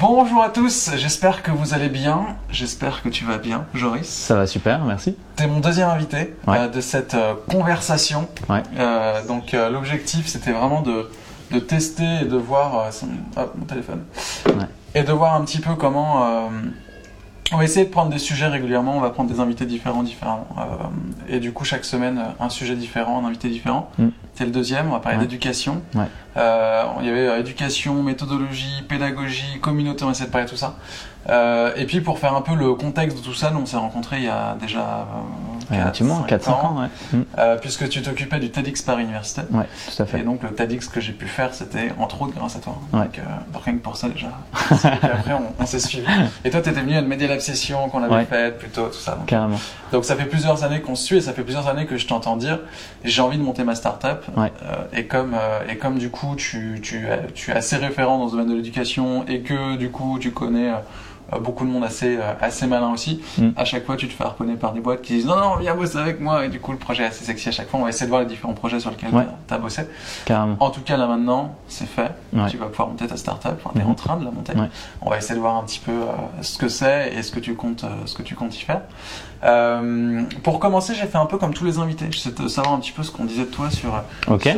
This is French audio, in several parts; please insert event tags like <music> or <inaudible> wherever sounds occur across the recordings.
Bonjour à tous, j'espère que vous allez bien. J'espère que tu vas bien, Joris. Ça va super, merci. Tu es mon deuxième invité Ouais. euh, de cette euh, conversation. Ouais. Euh, donc l'objectif c'était vraiment de, de tester et de voir hop, mon téléphone. Ouais. Et de voir un petit peu comment on va essayer de prendre des sujets régulièrement, on va prendre des invités différents différents. Euh, et du coup chaque semaine euh, un sujet différent, un invité différent. Mm. C'est le deuxième, on va parler Ouais. d'éducation. Ouais. Euh, il y avait éducation, méthodologie, pédagogie, communauté, on va essayer de parler de tout ça. Euh, et puis pour faire un peu le contexte de tout ça, nous on s'est rencontrés il y a déjà Effectivement, 4-5 4-5 ans, ouais. Mm. euh, puisque tu t'occupais du TEDx Paris Université. Ouais, tout à Et fait. donc le TEDx que j'ai pu faire, c'était entre autres grâce à toi. Ouais. Donc, euh, rien que pour ça déjà. Et après on, on s'est suivi. Et toi t'étais venu à une Media Lab session qu'on avait faite plutôt, tout ça. Donc, Carrément. donc ça fait plusieurs années qu'on se suit et ça fait plusieurs années que je t'entends dire j'ai envie de monter ma startup. Ouais. Euh, et comme euh, et comme du coup tu, tu, es- tu es assez référent dans ce domaine de l'éducation et que du coup tu connais euh, beaucoup de monde assez euh, assez malin aussi. Mm. À chaque fois tu te fais harponner par des boîtes qui disent non non viens bosser avec moi et du coup le projet est assez sexy à chaque fois. On va essayer de voir les différents projets sur lesquels Ouais. tu as bossé. Carrément. En tout cas là maintenant c'est fait. Ouais. Tu vas pouvoir monter ta startup. Enfin, t'es Mhm. en train de la monter. Ouais. On va essayer de voir un petit peu euh, ce que c'est et ce que tu comptes, euh, ce que tu comptes y faire. Euh, pour commencer, j'ai fait un peu comme tous les invités. J'essaie de savoir un petit peu ce qu'on disait de toi sur,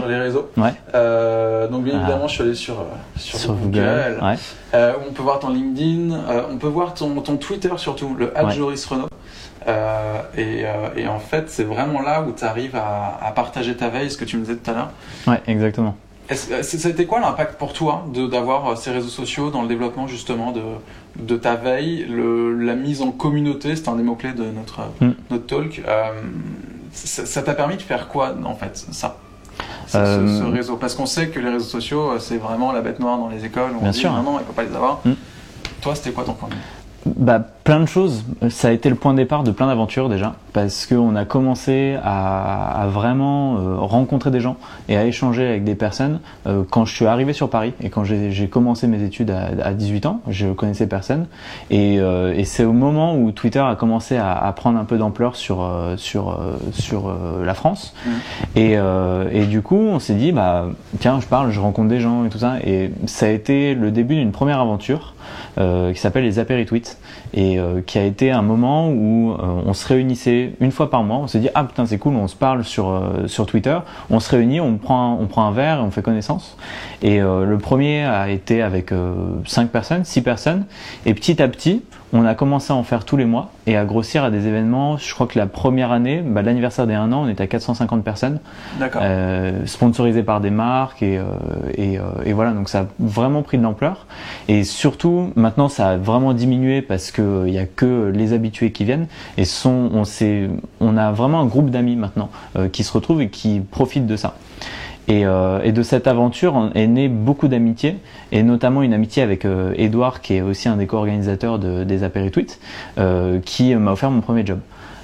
les réseaux. Ouais. Euh, donc bien Ah. évidemment, je suis allé sur, euh, sur, Sur Google. Google. Ouais. Euh, on peut voir ton LinkedIn, on peut voir ton, ton Twitter surtout, le Ouais. Joris Renault. Euh, et, euh, et en fait, c'est vraiment là où tu arrives à, à partager ta veille, ce que tu me disais tout à l'heure. Ouais, exactement. C'était quoi l'impact pour toi d'avoir euh, ces réseaux sociaux dans le développement justement de, de ta veille, le- la mise en communauté, c'est un des mots-clés de notre, Mm. notre talk. Euh, ça t'a permis de faire quoi en fait, ça? Ce, Euh, ce- ce réseau? Parce qu'on sait que les réseaux sociaux, euh, c'est vraiment la bête noire dans les écoles. on Bien dit, sûr. Non, non, il faut pas les avoir. Mm. Toi, c'était quoi ton point de vue? Bah, plein de choses. Ça a été le point de départ de plein d'aventures déjà, parce qu'on a commencé à, à vraiment euh, rencontrer des gens et à échanger avec des personnes. Euh, quand je suis arrivé sur Paris et quand j'ai commencé mes études à, à 18 ans, je connaissais personne. Et, euh, et c'est au moment où Twitter a commencé à, à prendre un peu d'ampleur sur, euh, sur, euh, sur euh, la France. Mhm. Et, euh, et du coup, on s'est dit, bah, tiens, je parle, je rencontre des gens et tout ça. Et ça a été le début d'une première aventure euh, qui s'appelle les apéritweets et euh, qui a été un moment où euh, on se réunissait une fois par mois. On s'est dit, ah putain, c'est cool, on se parle sur, euh, sur Twitter. On se réunit, on prend, on prend un verre et on fait connaissance. Et euh, le premier a été avec euh, 5 personnes, 6 personnes. Et petit à petit, on a commencé à en faire tous les mois et à grossir à des événements. Je crois que la première année, bah, l'anniversaire des 1 an, on était à 450 personnes, D'accord. euh, sponsorisées par des marques et, euh, et, euh, et voilà. Donc ça a vraiment pris de l'ampleur. Et surtout, maintenant, ça a vraiment diminué parce que il y a que les habitués qui viennent et sont, on on a vraiment un groupe d'amis maintenant euh, qui se retrouvent et qui profitent de ça. Et, euh, et de cette aventure est né beaucoup d'amitié, et notamment une amitié avec euh, Edouard, qui est aussi un des co-organisateurs de, des apéritweets, euh, qui m'a offert mon premier job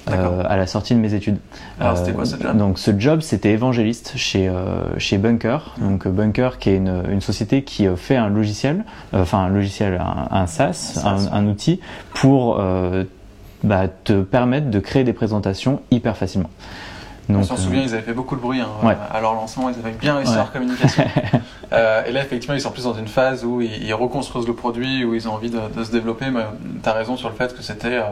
euh, à la sortie de mes études. Alors, c'était quoi, ce job? Donc ce job, c'était évangéliste chez euh, chez Bunker. Donc euh, Bunker, qui est une, une société qui euh, fait un logiciel, euh, enfin un logiciel, un, un SaaS, Un SaaS, un, un outil pour euh, bah, te permettre de créer des présentations hyper facilement. On s'en euh, souvient, ils avaient fait beaucoup de bruit hein, Ouais. à leur lancement, ils avaient bien réussi leur communication. <laughs> Euh, et là, effectivement, ils sont plus dans une phase où ils, ils reconstruisent le produit, où ils ont envie de, de se développer. Mais tu as raison sur le fait que c'était euh, euh,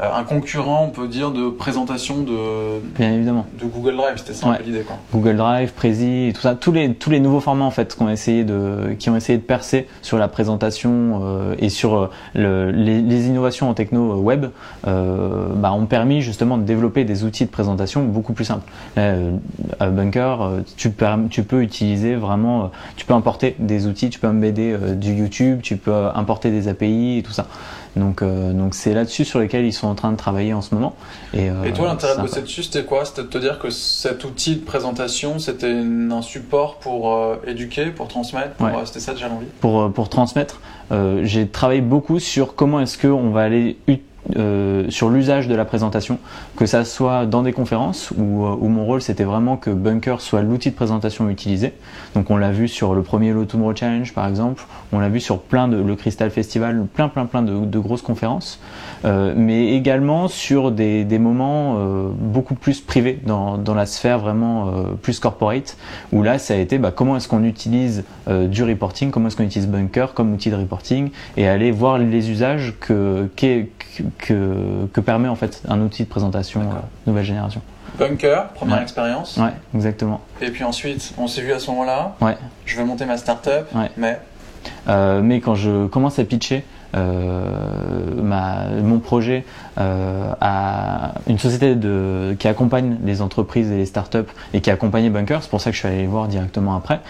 un concurrent, on peut dire, de présentation de, Bien évidemment. de Google Drive. C'était ça Ouais. l'idée. Google Drive, Prezi, tout ça, tous les tous les nouveaux formats en fait qui ont essayé de qui ont essayé de percer sur la présentation euh, et sur euh, le, les, les innovations en techno euh, web, euh, bah, ont permis justement de développer des outils de présentation beaucoup plus simples. Là, euh, à Bunker, euh, tu peux utiliser vraiment, euh, tu peux importer des outils, tu peux embedder euh, du YouTube, tu peux euh, importer des API et tout ça. Donc euh, donc c'est là-dessus sur lesquels ils sont en train de travailler en ce moment. Et, euh, Et toi, l'intérêt de bosser dessus, c'était quoi? C'était de te dire que cet outil de présentation, c'était un support pour euh, éduquer, pour transmettre Ouais. C'était ça déjà l'envie? Pour, pour transmettre. J'ai travaillé beaucoup sur comment est-ce qu'on va aller ut- euh, sur l'usage de la présentation, que ça soit dans des conférences où, euh, où mon rôle c'était vraiment que Bunker soit l'outil de présentation utilisé. Donc on l'a vu sur le premier Low Tomorrow Challenge par exemple, on l'a vu sur plein de le Crystal Festival, plein plein plein de, de grosses conférences, euh, mais également sur des, des moments euh, beaucoup plus privés dans, dans la sphère vraiment euh, plus corporate, où là ça a été bah, comment est-ce qu'on utilise du reporting, comment est-ce qu'on utilise Bunker comme outil de reporting et aller voir les usages que, qu'est- que, que permet en fait un outil de présentation euh, nouvelle génération. Bunker, première Ouais. expérience. Ouais, exactement. Et puis ensuite, on s'est vu à ce moment-là. Ouais. Je vais monter ma startup, Ouais. mais Euh, mais quand je commence à pitcher euh, ma, mon projet euh, à une société qui accompagne les entreprises et les startups et qui accompagnait Bunker, c'est pour ça que je suis allé les voir directement après,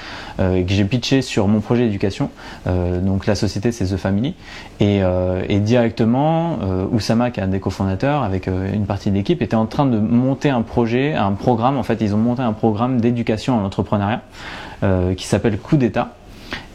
euh, et que j'ai pitché sur mon projet d'éducation. Euh, donc la société c'est The Family et, euh, directement euh, Oussama qui est un des cofondateurs avec euh, une partie de l'équipe était en train de monter un projet, un programme. En fait, ils ont monté un programme d'éducation à l'entrepreneuriat euh, qui s'appelle Coup d'État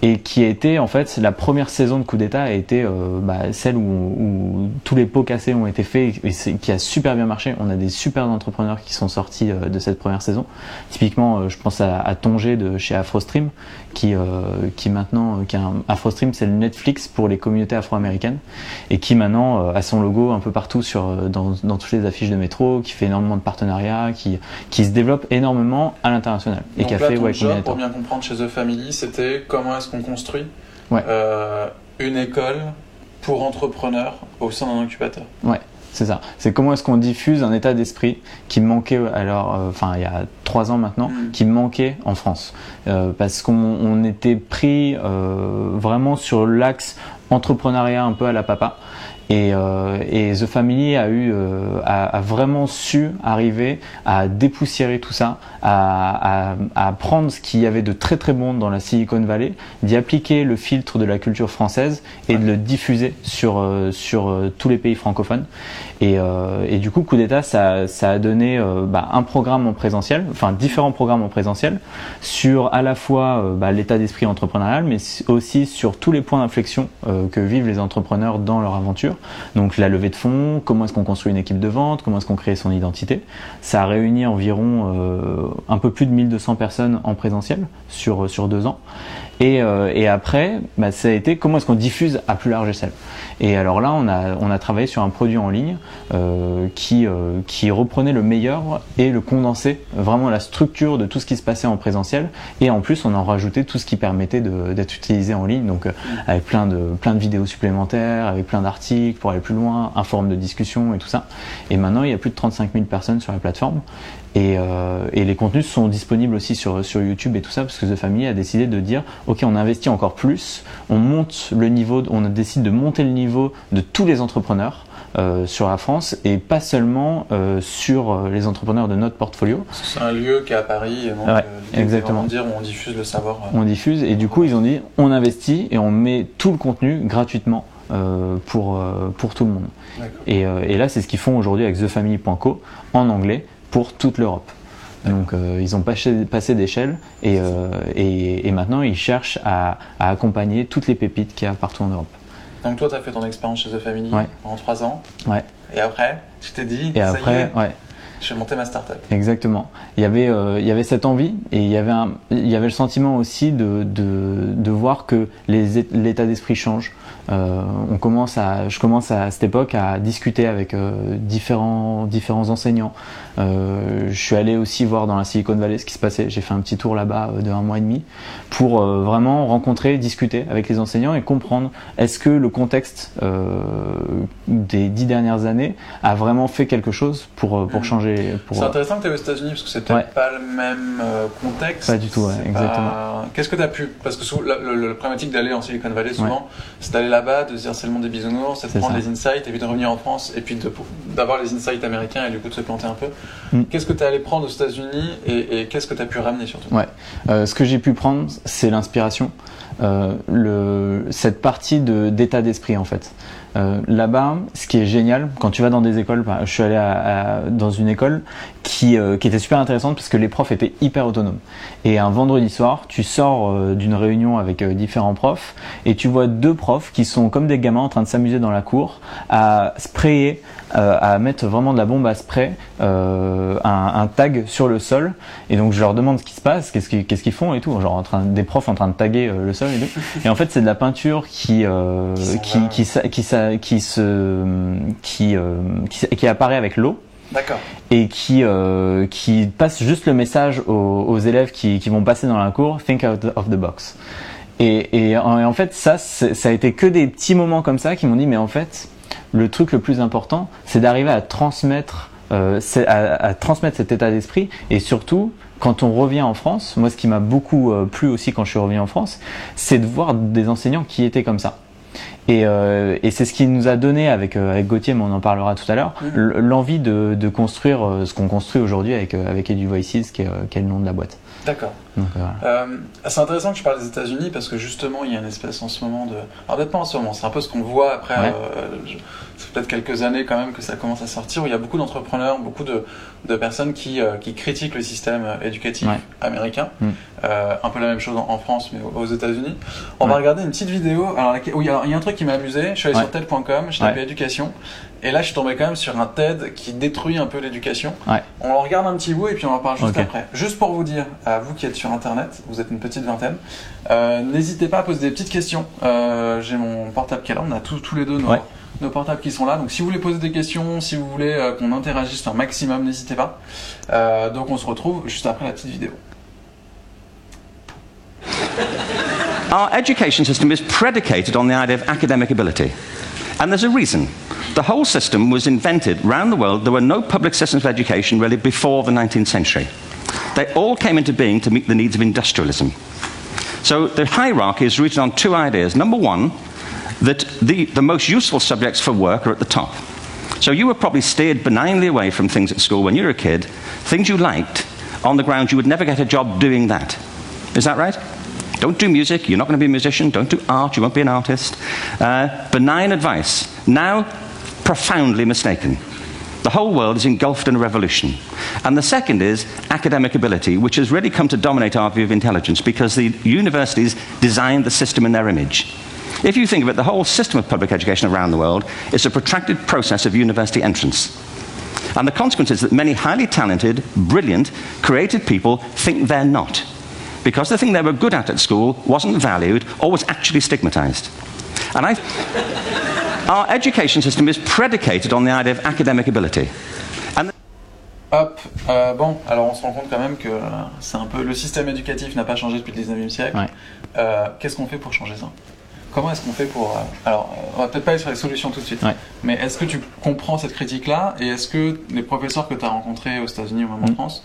et qui a été en fait la première saison de coup d'état a été euh, bah, celle où, tous les pots cassés ont été faits et qui a super bien marché. On a des super entrepreneurs qui sont sortis euh, de cette première saison. Typiquement, euh, je pense à, à Tongé de chez AfroStream qui euh, qui maintenant euh, qui a un, AfroStream c'est le Netflix pour les communautés afro-américaines et qui maintenant euh, a son logo un peu partout sur euh, dans, dans toutes les affiches de métro, qui fait énormément de partenariats, qui qui se développe énormément à l'international et qui a là, fait ton ouais, job, Combinator. pour bien comprendre chez The Family, c'était comment est-ce qu'on construit Ouais. euh, une école pour entrepreneurs au sein d'un incubateur. C'est ça. C'est comment est-ce qu'on diffuse un état d'esprit qui manquait alors, euh, enfin il y a trois ans maintenant, Mm. qui manquait en France, Euh, parce qu'on on était pris euh, vraiment sur l'axe entrepreneuriat un peu à la papa. Et, euh, et The Family a eu euh, a, a vraiment su arriver à dépoussiérer tout ça, à, à, à prendre ce qu'il y avait de très très bon dans la Silicon Valley, d'y appliquer le filtre de la culture française et de le diffuser sur euh, sur tous les pays francophones. Et, euh, et du coup, coup d'État, ça, ça a donné euh, bah, un programme en présentiel, enfin différents programmes en présentiel, sur à la fois euh, bah, l'état d'esprit entrepreneurial, mais aussi sur tous les points d'inflexion euh, que vivent les entrepreneurs dans leur aventure. Donc la levée de fonds, comment est-ce qu'on construit une équipe de vente, comment est-ce qu'on crée son identité. Ça a réuni environ un peu plus de 1200 personnes en présentiel sur, sur deux ans. Et, euh, et après, bah, ça a été comment est-ce qu'on diffuse à plus large échelle. Et alors là, on a, travaillé sur un produit en ligne euh, qui, euh, qui reprenait le meilleur et le condensait, vraiment la structure de tout ce qui se passait en présentiel. Et en plus, on en rajoutait tout ce qui permettait d'être utilisé en ligne, donc avec plein de, plein de vidéos supplémentaires, avec plein d'articles pour aller plus loin, un forum de discussion et tout ça. Et maintenant, il y a plus de 35 000 personnes sur la plateforme. Et, euh, et les contenus sont disponibles aussi sur, sur YouTube et tout ça, parce que The Family a décidé de dire, ok, on investit encore plus, on monte le niveau, on décide de monter le niveau de tous les entrepreneurs euh, sur la France et pas seulement euh, sur les entrepreneurs de notre portfolio. C'est un lieu qui est à Paris, donc Ouais, euh, exactement. dire on diffuse le savoir. On diffuse et du coup ils ont dit, on investit et on met tout le contenu gratuitement pour, pour tout le monde. Et là, c'est ce qu'ils font aujourd'hui avec TheFamily.co en anglais pour toute l'Europe. Donc, euh, ils ont passé, passé d'échelle et, euh, et, et maintenant, ils cherchent à, à accompagner toutes les pépites qu'il y a partout en Europe. Donc toi, tu as fait ton expérience chez The Family Ouais. pendant trois ans. Ouais. Et après, tu t'es dit, Et après, ouais, je vais monter ma startup. exactement. Il y avait, euh, il y avait cette envie et il y avait, un, il y avait le sentiment aussi de, de, de voir que l'état d'esprit change. Euh, on commence à, je commence à, cette époque à discuter avec euh, différents, différents enseignants. Je suis allé aussi voir dans la Silicon Valley ce qui se passait. J'ai fait un petit tour là-bas de un mois et demi pour vraiment rencontrer, discuter avec les enseignants et comprendre est-ce que le contexte des dix dernières années a vraiment fait quelque chose pour, pour Mhm. Pour, C'est intéressant que tu es aux États-Unis parce que c'est peut-être Ouais. pas le même euh, contexte. Pas du tout, ouais, exactement. pas- Qu'est-ce que tu as pu. Parce que sous, la, la problématique d'aller en Silicon Valley, souvent, c'est d'aller là-bas, de se dire c'est le monde des bisounours, c'est de prendre ça. les insights et puis de revenir en France et puis d'avoir les insights américains et du coup de se planter un peu. Mm. Qu'est-ce que tu es allé prendre aux États-Unis et, et qu'est-ce que tu as pu ramener surtout? Ouais. Euh, ce que j'ai pu prendre, c'est l'inspiration, euh, cette partie de d'état d'esprit en fait. Euh, Là-bas, ce qui est génial, quand tu vas dans des écoles, je suis allé dans une école euh, qui était super intéressante parce que les profs étaient hyper autonomes. Et un vendredi soir, tu sors euh, d'une réunion avec différents profs et tu vois deux profs qui sont comme des gamins en train de s'amuser dans la cour à sprayer, à mettre vraiment de la bombe à spray, un, un, tag sur le sol. Et donc je leur demande ce qui se passe, qu'est-ce qu'ils qu'est-ce qu'ils font et tout. Genre en train, des profs en train de taguer le sol et tout. Et en fait c'est de la peinture qui qui, qui, qui, qui, qui, se qui, qui apparaît avec l'eau. D'accord. Et qui, euh, qui passe juste le message aux, aux élèves qui, qui, vont passer dans la cour, think out of the box. Et, et, en, fait, ça, ça a été que des petits moments comme ça qui m'ont dit, mais en fait, le truc le plus important, c'est d'arriver à transmettre, euh, à, à, transmettre cet état d'esprit, et surtout, quand on revient en France, moi, ce qui m'a beaucoup euh, plu aussi quand je suis revenu en France, c'est de voir des enseignants qui étaient comme ça. Et, euh, et c'est ce qui nous a donné avec, euh, avec Gauthier, mais on en parlera tout à l'heure, mhm. l'envie de, de, construire ce qu'on construit aujourd'hui avec, avec Edu Voices, qui est, qui est le nom de la boîte. D'accord. Euh, c'est intéressant que je parle des États-Unis parce que justement, il y a une espèce en ce moment de. Alors, peut-être pas en ce moment, c'est un peu ce qu'on voit après. Euh, c'est peut-être quelques années quand même que ça commence à sortir où il y a beaucoup d'entrepreneurs, beaucoup de, de personnes qui, euh, qui, critiquent le système éducatif américain. Mm. un peu la même chose en, France, mais aux États-Unis. On va regarder une petite vidéo. Alors, il y, a, un truc qui m'a amusé. Je suis allé sur TED.com, je tapé éducation. Et là, je suis tombé quand même sur un TED qui détruit un peu l'éducation. On en regarde un petit bout et puis on en parle juste après. Juste pour vous dire, à vous qui êtes sur Internet, vous êtes une petite vingtaine, euh, n'hésitez pas à poser des petites questions. Euh, J'ai mon portable qui est là, on a tous, tous les deux nos, nos, portables qui sont là. Donc si vous voulez poser des questions, si vous voulez euh, qu'on interagisse un maximum, n'hésitez pas. Euh, donc on se retrouve juste après la petite vidéo. Our education system is predicated on the idea of academic ability. And there's a reason. The whole system was invented around the world. There were no public systems of education really before the 19th century. They all came into being to meet the needs of industrialism. So the hierarchy is rooted on two ideas. Number one, that the, the most useful subjects for work are at the top. So you were probably steered benignly away from things at school when you were a kid, things you liked, on the ground you would never get a job doing that. Is that right? Don't do music, you're not going to be a musician. Don't do art, you won't be an artist. Uh, benign advice. Now, profoundly mistaken. The whole world is engulfed in a revolution. And the second is academic ability, which has really come to dominate our view of intelligence because the universities designed the system in their image. If you think of it, the whole system of public education around the world is a protracted process of university entrance. And the consequence is that many highly talented, brilliant, creative people think they're not. Because the thing they were good at at school wasn't valued or was actually stigmatized. And I. Our education system is predicated on the idea of academic ability. And Hop, euh, bon, alors on se rend compte quand même que c'est un peu le système éducatif n'a pas changé depuis le 19e siècle. Ouais. Euh, Qu'est-ce qu'on fait pour changer ça? Comment est-ce qu'on fait pour. Euh, alors, on va peut-être pas aller sur les solutions tout de suite, ouais. mais est-ce que tu comprends cette critique-là? Et est-ce que les professeurs que tu as rencontrés aux États-Unis ou même en mmh. France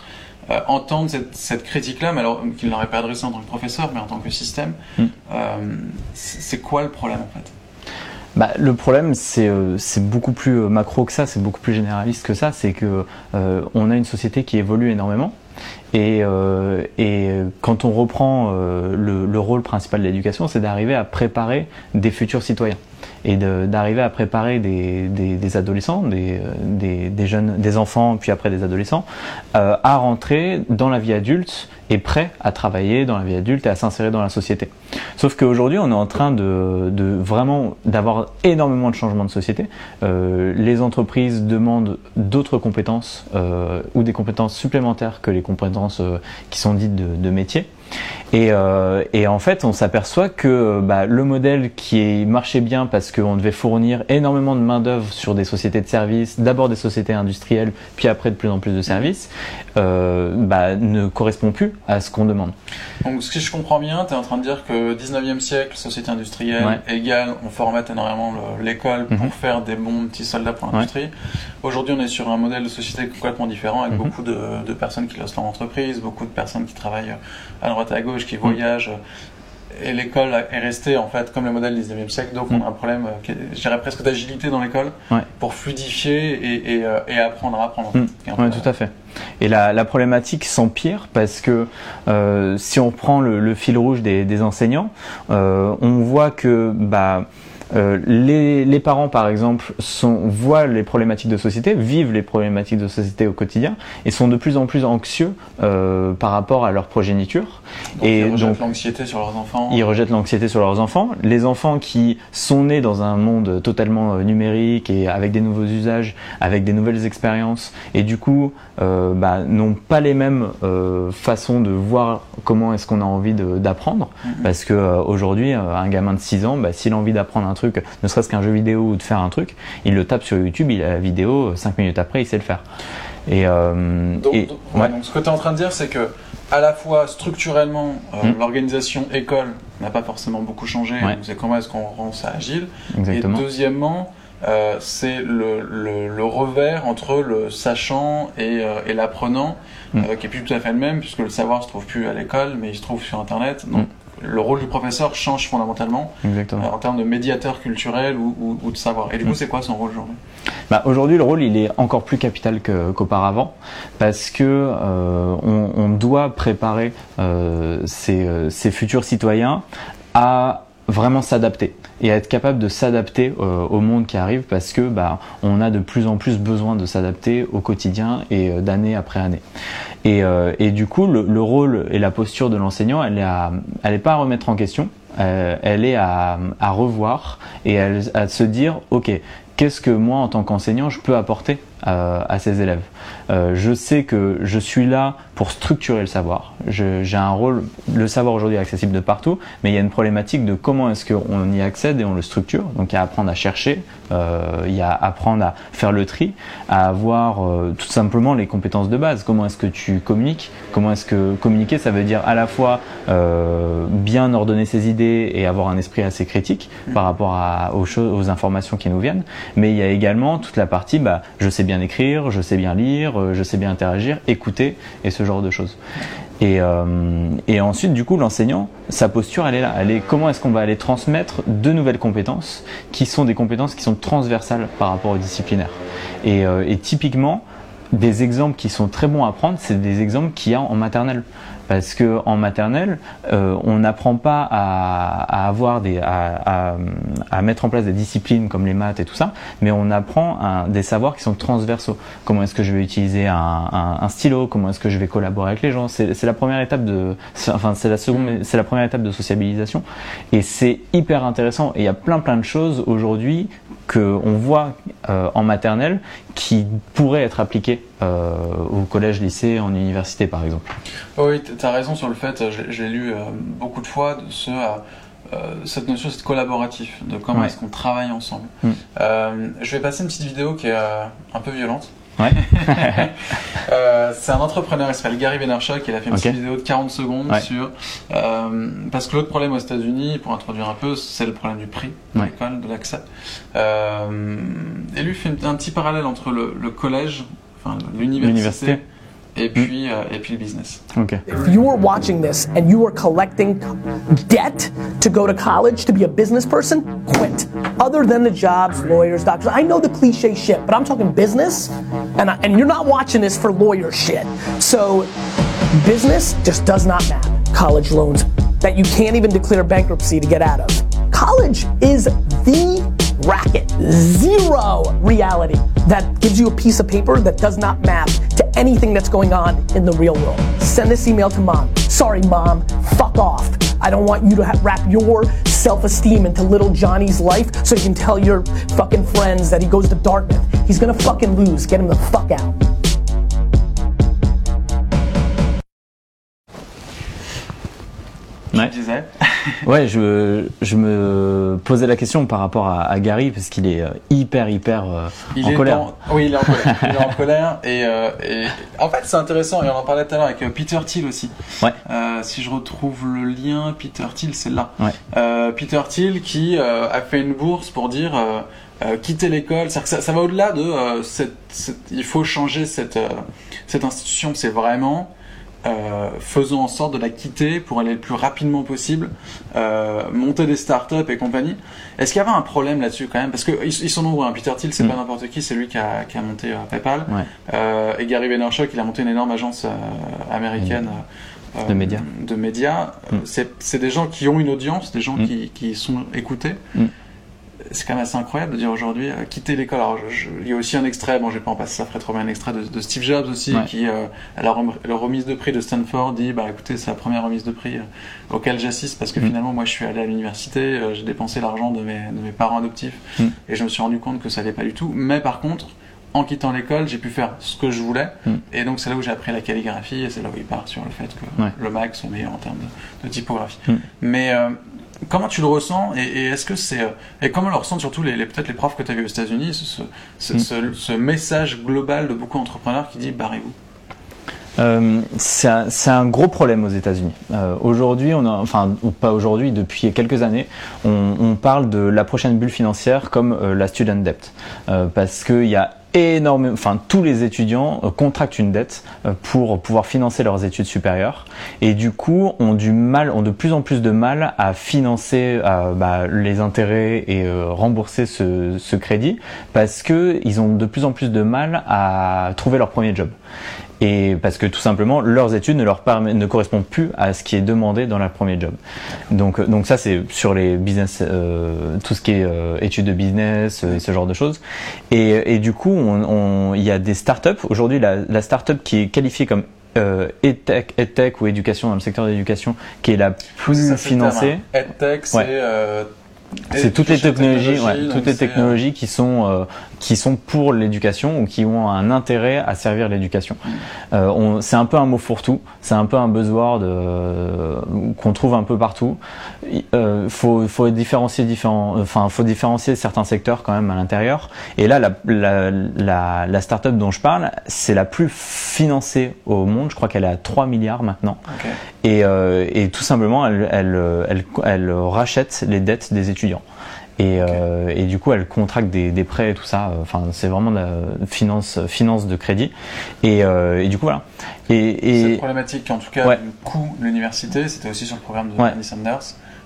euh, entendent cette, cette critique-là, mais alors qu'ils n'auraient pas adressée en tant que professeur, mais en tant que système mmh. euh, C'est quoi le problème en fait? Bah, le problème, c'est euh, beaucoup plus euh, macro que ça, c'est beaucoup plus généraliste que ça. C'est que euh, on a une société qui évolue énormément. Et, et quand on reprend le, rôle principal de l'éducation, c'est d'arriver à préparer des futurs citoyens et d'arriver à préparer des, des, des adolescents, des, des, des, jeunes, des enfants, puis après des adolescents, euh, à rentrer dans la vie adulte et prêts à travailler dans la vie adulte et à s'insérer dans la société. Sauf qu'aujourd'hui, on est en train de, de vraiment d'avoir énormément de changements de société. Euh, les entreprises demandent d'autres compétences euh, ou des compétences supplémentaires que les compétences euh, qui sont dites de, de métier. Et, euh, et, en fait, on s'aperçoit que bah, le modèle qui marchait bien parce qu'on devait fournir énormément de main-d'œuvre sur des sociétés de services, d'abord des sociétés industrielles, puis après de plus en plus de services, euh, bah, ne correspond plus à ce qu'on demande. Donc, si je comprends bien, tu es en train de dire que 19e siècle, société industrielle ouais. égale, on formate énormément l'école pour mm -hmm. faire des bons petits soldats pour l'industrie. Ouais. Aujourd'hui, on est sur un modèle de société complètement différent avec mm -hmm. beaucoup de, de, personnes qui lancent leur entreprise, beaucoup de personnes qui travaillent à droite à gauche, qui mm. voyagent. Et l'école est restée en fait comme le modèle du 19e siècle, donc on a un problème, euh, je dirais presque d'agilité dans l'école ouais. pour fluidifier et, et, euh, et, apprendre à apprendre. En fait, oui, tout à fait. Et la, la problématique s'empire parce que euh, si on prend le, le, fil rouge des, des enseignants, euh, on voit que bah, euh, les, les, parents, par exemple, sont, voient les problématiques de société, vivent les problématiques de société au quotidien et sont de plus en plus anxieux euh, par rapport à leur progéniture. Donc, et ils rejettent l'anxiété sur leurs enfants. Ils rejettent l'anxiété sur leurs enfants. Les enfants qui sont nés dans un monde totalement euh, numérique et avec des nouveaux usages, avec des nouvelles expériences, et du coup euh, bah, n'ont pas les mêmes euh, façons de voir comment est-ce qu'on a envie d'apprendre. Mm -hmm. Parce que euh, aujourd'hui, un gamin de 6 ans, bah, s'il a envie d'apprendre un truc, ne serait-ce qu'un jeu vidéo ou de faire un truc, il le tape sur YouTube, il a la vidéo, 5 minutes après, il sait le faire. Et, donc, et donc, ouais. donc, ce que tu es en train de dire, c'est que à la fois structurellement, euh, mmh. l'organisation école n'a pas forcément beaucoup changé. Ouais. C'est comment est-ce qu'on rend ça agile. Exactement. Et deuxièmement, euh, c'est le, le, le, revers entre le sachant et, euh, et l'apprenant, mmh. qui est plus tout à fait le même, puisque le savoir se trouve plus à l'école, mais il se trouve sur Internet. Donc, mmh le rôle du professeur change fondamentalement euh, en termes de médiateur culturel ou, ou, ou de savoir. Et du coup, c'est quoi son rôle aujourd'hui? Bah, Aujourd'hui, le rôle, il est encore plus capital qu'auparavant parce que euh, on, on, doit préparer euh, ces, ces futurs citoyens à vraiment s'adapter et être capable de s'adapter euh, au monde qui arrive parce que bah, on a de plus en plus besoin de s'adapter au quotidien et euh, d'année après année. Et, euh, et du coup, le, le, rôle et la posture de l'enseignant, elle est pas à remettre en question, elle est à, à revoir et à se dire, ok, qu'est-ce que moi en tant qu'enseignant je peux apporter à ces élèves euh, Je sais que je suis là pour structurer le savoir. J'ai un rôle, le savoir aujourd'hui est accessible de partout, mais il y a une problématique de comment est-ce qu'on y accède et on le structure. Donc il y a à apprendre à chercher, euh, il y a à apprendre à faire le tri, à avoir euh, tout simplement les compétences de base. Comment est-ce que tu communiques? Comment est-ce que communiquer, ça veut dire à la fois bien ordonner ses idées et avoir un esprit assez critique par rapport aux, choses, aux informations qui nous viennent, mais il y a également toute la partie, bah, je sais bien écrire, je sais bien lire, je sais bien interagir, écouter et ce genre de choses. Et, euh, et ensuite, du coup, l'enseignant, sa posture, elle est là. Elle est comment est-ce qu'on va aller transmettre de nouvelles compétences qui sont des compétences qui sont transversales par rapport au disciplinaire. Et, euh, et typiquement, des exemples qui sont très bons à prendre, c'est des exemples qu'il y a en maternelle parce que en maternelle, euh, on n'apprend pas à, à, avoir des, à, à, à, mettre en place des disciplines comme les maths et tout ça, mais on apprend des savoirs qui sont transversaux. Comment est-ce que je vais utiliser un, un, un stylo? Comment est-ce que je vais collaborer avec les gens? C'est la première étape de, enfin c'est la seconde, c'est la première étape de sociabilisation, et c'est hyper intéressant. Et il y a plein plein de choses aujourd'hui que on voit euh, en maternelle qui pourraient être appliquées euh, au collège, lycée, en université par exemple. Oui, tu as raison sur le fait, j'ai lu euh, beaucoup de fois de ce, euh, cette notion c'est collaboratif, de comment Ouais. est-ce qu'on travaille ensemble. Mm. Euh, je vais passer une petite vidéo qui est euh, un peu violente. Ouais. <laughs> Euh, c'est un entrepreneur, il s'appelle Gary Vaynerchuk, il a fait une petite vidéo de 40 secondes Ouais. sur... euh, parce que l'autre problème aux États-Unis, pour introduire un peu, c'est le problème du prix de Ouais. l'école, de l'accès. Euh, et lui fait un petit parallèle entre le, le collège, enfin l'université. Et hmm. puis, euh, et puis le business. Ok. If you are watching this and you are collecting debt to go to college to be a business person, quit. Other than the jobs, lawyers, doctors, I know the cliche shit, but I'm talking business, and, I, and you're not watching this for lawyer shit. So, business just does not matter. College loans that you can't even declare bankruptcy to get out of. College is the racket. Zero reality that gives you a piece of paper that does not map to anything that's going on in the real world. Send this email to mom. Sorry, mom, fuck off. I don't want you to ha- wrap your self esteem into little Johnny's life so you can tell your fucking friends that he goes to Dartmouth. He's gonna fucking lose. Get him the fuck out. Ouais. Tu disais Ouais, je, je me posais la question par rapport à, à Gary parce qu'il est euh, hyper hyper euh, Il en est colère. dans- Oui, il est en colère. il est en colère et, euh, et en fait c'est intéressant et on en parlait tout à l'heure avec euh, Peter Thiel aussi. Ouais. Euh, si je retrouve le lien, Peter Thiel, c'est là. Ouais. Peter Thiel qui a fait une bourse pour dire euh, quitter l'école. C'est-à-dire que ça, ça va au-delà de euh, cette, cette- il faut changer cette euh, cette institution. C'est vraiment euh, faisons en sorte de la quitter pour aller le plus rapidement possible, euh, monter des startups et compagnie. Est-ce qu'il y avait un problème là-dessus quand même? Parce qu'ils ils sont nombreux. Hein. Peter Thiel, c'est Mm. pas n'importe qui, c'est lui qui a, qui a monté euh, PayPal. Ouais. Et Gary Vaynerchuk, il a monté une énorme agence américaine euh, De médias. De médias. Mm. C'est c'est des gens qui ont une audience, des gens Mm. qui, qui sont écoutés. C'est quand même assez incroyable de dire aujourd'hui euh, quitter l'école. Alors, je- il y a aussi un extrait, bon, j'ai pas en passer, ça ferait trop bien un extrait de, de Steve Jobs aussi, Ouais. qui euh, à la, rem- la remise de prix de Stanford dit, bah écoutez, c'est la première remise de prix euh, auquel j'assiste parce que Mm. finalement, moi, je suis allé à l'université, euh, j'ai dépensé l'argent de mes, de mes parents adoptifs Mm. et je me suis rendu compte que ça allait pas du tout. Mais par contre, en quittant l'école, j'ai pu faire ce que je voulais. Mm. Et donc, c'est là où j'ai appris la calligraphie et c'est là où il part sur le fait que Ouais. le Mac sont meilleurs en termes de, de typographie. Mais euh, comment tu le ressens et, et est-ce que c'est euh, et comment le ressentent surtout les, les- peut-être les profs que tu as vus aux États-Unis ce, ce, ce, Mm. ce- ce message global de beaucoup d'entrepreneurs qui dit barrez-vous. Euh, c'est un, gros problème aux États-Unis. Euh, aujourd'hui, on a, enfin, ou pas aujourd'hui, depuis quelques années, on, on parle de la prochaine bulle financière comme euh, la student debt, parce qu'il y a énormément, enfin, tous les étudiants euh, contractent une dette euh, pour pouvoir financer leurs études supérieures, et du coup, ont du mal, ont de plus en plus de mal à financer euh, bah, les intérêts et rembourser ce, ce crédit, parce que ils ont de plus en plus de mal à trouver leur premier job et parce que tout simplement leurs études ne leur ne correspondent plus à ce qui est demandé dans leur premier job. Donc euh, donc ça c'est sur les business euh, tout ce qui est euh, études de business et ce genre de choses. Et, et du coup on- on- il y a des startups aujourd'hui la, la startup qui est qualifiée comme euh, EdTech, EdTech ou éducation dans le secteur de l'éducation qui est la plus Ça, financée. hein. EdTech, c'est Ouais. euh, C'est toutes les technologies, ouais, toutes les technologies qui sont euh, qui sont pour l'éducation ou qui ont un intérêt à servir l'éducation. Euh, c'est un peu un mot fourre-tout, c'est un peu un buzzword euh, qu'on trouve un peu partout. Il euh, faut faut différencier différents, enfin faut différencier certains secteurs quand même à l'intérieur. Et là, la la la, la startup dont je parle, c'est la plus financée au monde. Je crois qu'elle est à 3 milliards maintenant. Et, et tout simplement, elle, elle, elle, elle rachète les dettes des étudiants. Et, euh, et du coup, elle contracte des, des prêts et tout ça. Enfin, c'est vraiment de la finance, finance de crédit. Et, euh, et du coup, voilà. Et, Cette et problématique, en tout cas, Ouais. du de l'université, c'était aussi sur le programme de Ouais. Bernie Sanders.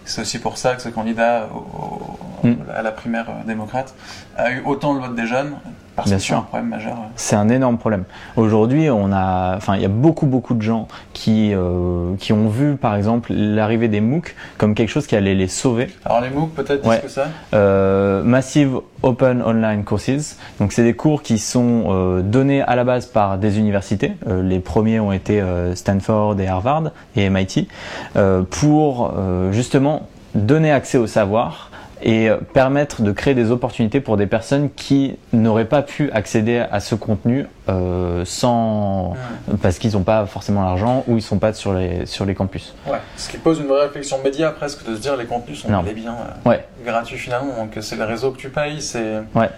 C'est aussi pour ça que ce candidat au- au- Mm. à la primaire euh, démocrate a eu autant le vote des jeunes, parce Bien que c'est sûr. un problème majeur. C'est un énorme problème. Aujourd'hui, on a, enfin, il y a beaucoup, beaucoup de gens qui, euh, qui ont vu, par exemple, l'arrivée des MOOC comme quelque chose qui allait les sauver. Alors les MOOC, peut-être, Ouais. que c'est Euh, Massive Open Online Courses. Donc c'est des cours qui sont euh, donnés à la base par des universités. Euh, les premiers ont été euh, Stanford et Harvard et MIT euh, pour euh, justement donner accès au savoir et euh, permettre de créer des opportunités pour des personnes qui n'auraient pas pu accéder à ce contenu euh, sans parce qu'ils n'ont pas forcément l'argent ou ils sont pas sur les sur les campus. Ouais. Ce qui pose une vraie réflexion média presque de se dire les contenus sont Non. bel et bien euh, Ouais. gratuits finalement, donc c'est le réseau que tu payes, c'est. C'est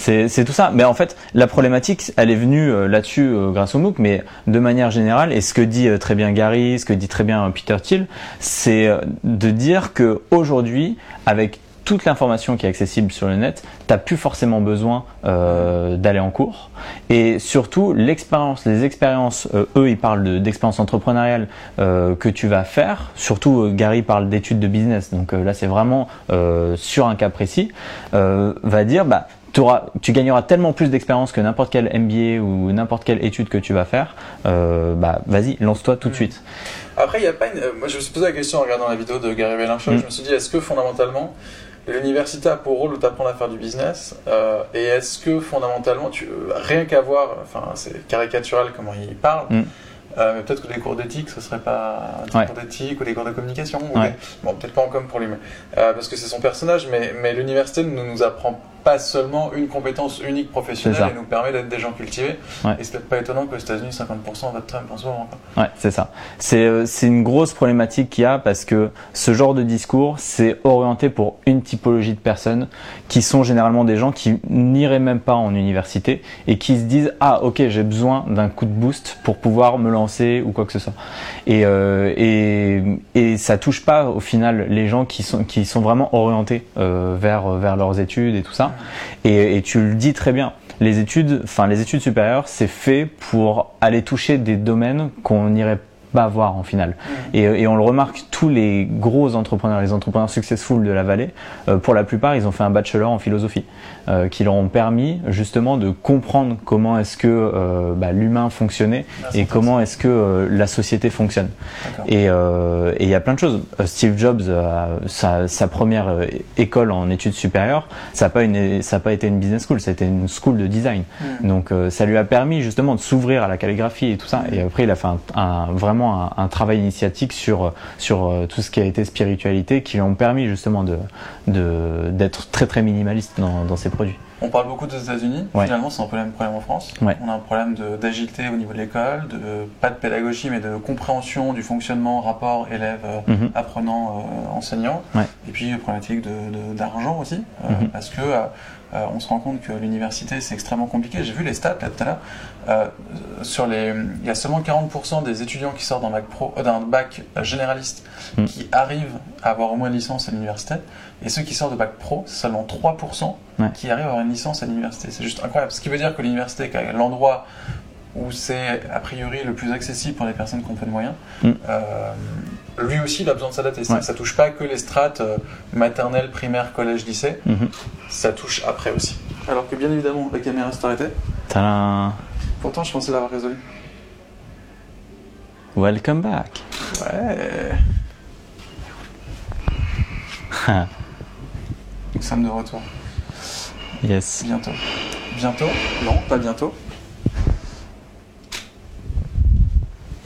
c'est tout ça. Mais en fait, la problématique, elle est venue euh, là-dessus euh, grâce au MOOC, mais de manière générale, et ce que dit euh, très bien Gary, ce que dit très bien Peter Thiel, c'est de dire que aujourd'hui, avec toute l'information qui est accessible sur le net, t'as plus forcément besoin euh, d'aller en cours. Et surtout, l'expérience, les expériences, eux, ils parlent de- d'expérience entrepreneuriale euh, que tu vas faire. Surtout, Gary parle d'études de business. Donc là, c'est vraiment sur un cas précis. Va dire, bah, tu gagneras tellement plus d'expérience que n'importe quel MBA ou n'importe quelle étude que tu vas faire. Euh, bah, vas-y, lance-toi tout de suite. Après, il y a pas une... euh, Moi, je me suis posé la question en regardant la vidéo de Gary Vaynerchuk. Mm. Je me suis dit, est-ce que fondamentalement, l'université a pour rôle de t'apprendre à faire du business euh, Et est-ce que fondamentalement, tu... rien qu'à voir, enfin, c'est caricatural comment il parle, Mm. euh, mais peut-être que des cours d'éthique, ce serait pas des Ouais. cours d'éthique ou des cours de communication. ou Ouais. des- Bon, peut-être pas en com pour lui, mais, euh, parce que c'est son personnage, mais, mais l'université ne nous apprend pas seulement une compétence unique professionnelle et nous permet d'être des gens cultivés. Ouais. Et c'est peut-être pas étonnant qu'aux États-Unis, 50% votent Trump en ce moment. quoi. Ouais, c'est ça. C'est euh, c'est une grosse problématique qu'il y a parce que ce genre de discours, c'est orienté pour une typologie de personnes qui sont généralement des gens qui n'iraient même pas en université et qui se disent ah ok j'ai besoin d'un coup de boost pour pouvoir me lancer ou quoi que ce soit. Et euh, et, et ça touche pas au final les gens qui sont qui sont vraiment orientés euh, vers vers leurs études et tout ça. Et, et tu le dis très bien. Les études, enfin les études supérieures, c'est fait pour aller toucher des domaines qu'on n'irait pas avoir en finale. Et, et on le remarque, tous les gros entrepreneurs, les entrepreneurs successful de la vallée, euh, pour la plupart, ils ont fait un bachelor en philosophie, euh, qui leur ont permis justement de comprendre comment est-ce que euh, bah, l'humain fonctionnait et comment est-ce que euh, la société fonctionne. Et il y a plein de choses. Steve Jobs, sa, sa première école en études supérieures, ça n'a pas, une- ça a pas été une business school, c'était une school de design. Donc euh, ça lui a permis justement de s'ouvrir à la calligraphie et tout ça. Et après, il a fait un, un- vraiment un, un travail initiatique sur, sur tout ce qui a été spiritualité qui lui ont permis justement de de- d'être très très minimaliste dans, dans ses On parle beaucoup des États-Unis. Ouais. Finalement, c'est un problème en France. Ouais. On a un problème d'agilité au niveau de l'école, de pas de pédagogie, mais de compréhension du fonctionnement rapport élève euh, Mhm. apprenant euh, enseignant. Ouais. Et puis problématique de- de- d'argent aussi, euh, Mhm. parce que euh, on se rend compte que l'université c'est extrêmement compliqué. J'ai vu les stats là tout à l'heure. Sur les, il y a seulement 40% des étudiants qui sortent d'un bac pro, d'un bac généraliste Mhm. qui arrivent à avoir au moins une licence à l'université, et ceux qui sortent de bac pro, c'est seulement 3% Ouais. qui arrivent à avoir une licence à l'université. C'est juste incroyable. Ce qui veut dire que l'université, l'endroit où c'est a priori le plus accessible pour les personnes qui ont peu de moyens, Mm. euh, lui aussi il a besoin de s'adapter. Ouais. Ça touche pas que les strates euh, maternelle, primaire, collège, lycée, Mhm. ça touche après aussi. Alors que bien évidemment, la caméra s'est arrêtée. Tadam. Pourtant, je pensais l'avoir résolu. Welcome back. Ouais. <laughs> Nous sommes de retour. yes. Bientôt. Bientôt Non, pas bientôt.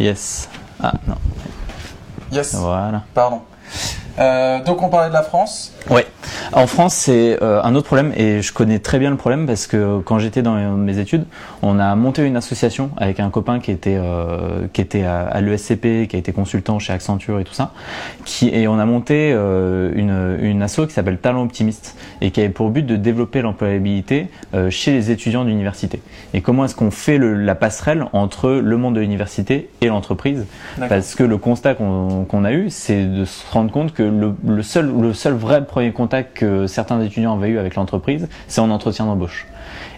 Yes. Ah non. Yes. Voilà. Pardon. Euh, donc on parlait de la France. Ouais. En France, c'est euh, un autre problème et je connais très bien le problème parce que quand j'étais dans mes études, on a monté une association avec un copain qui était euh, qui était à, à l'ESCP, qui a été consultant chez Accenture et tout ça, qui et on a monté euh, une une asso qui s'appelle Talent Optimiste et qui avait pour but de développer l'employabilité euh, chez les étudiants d'université. Et comment est-ce qu'on fait le- la passerelle entre le monde de l'université et l'entreprise? Parce que le constat qu'on qu'on a eu, c'est de se rendre compte que le, le seul, le seul vrai premier contact que certains étudiants avaient eu avec l'entreprise, c'est en entretien d'embauche.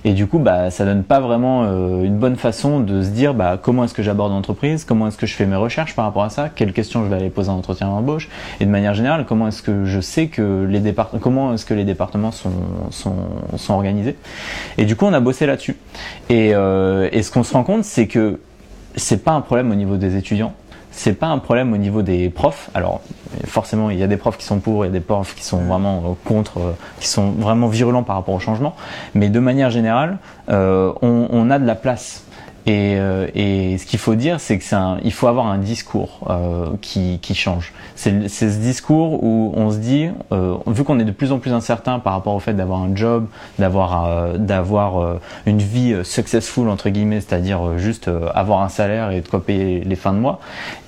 Et du coup, bah, ça donne pas vraiment euh, une bonne façon de se dire bah, comment est-ce que j'aborde l'entreprise, comment est-ce que je fais mes recherches par rapport à ça, quelles questions je vais aller poser en entretien d'embauche, et de manière générale, comment est-ce que je sais que les départements, comment est-ce que les départements sont, organisés. Et du coup, on a bossé là-dessus. Et, euh, et ce qu'on se rend compte, c'est que c'est pas un problème au niveau des étudiants, c'est pas un problème au niveau des profs. Alors forcément, il y a des profs qui sont pour, il y a des profs qui sont vraiment euh, contre, euh, qui sont vraiment virulents par rapport au changement. Mais de manière générale, euh, on a de la place. Et, euh, et ce qu'il faut dire, c'est que un, il faut avoir un discours euh, qui, qui change. C'est ce discours où on se dit, euh, vu qu'on est de plus en plus incertain par rapport au fait d'avoir un job, d'avoir euh, d'avoir euh, une vie euh, successful entre guillemets, c'est-à-dire juste avoir un salaire et de quoi payer les fins de mois,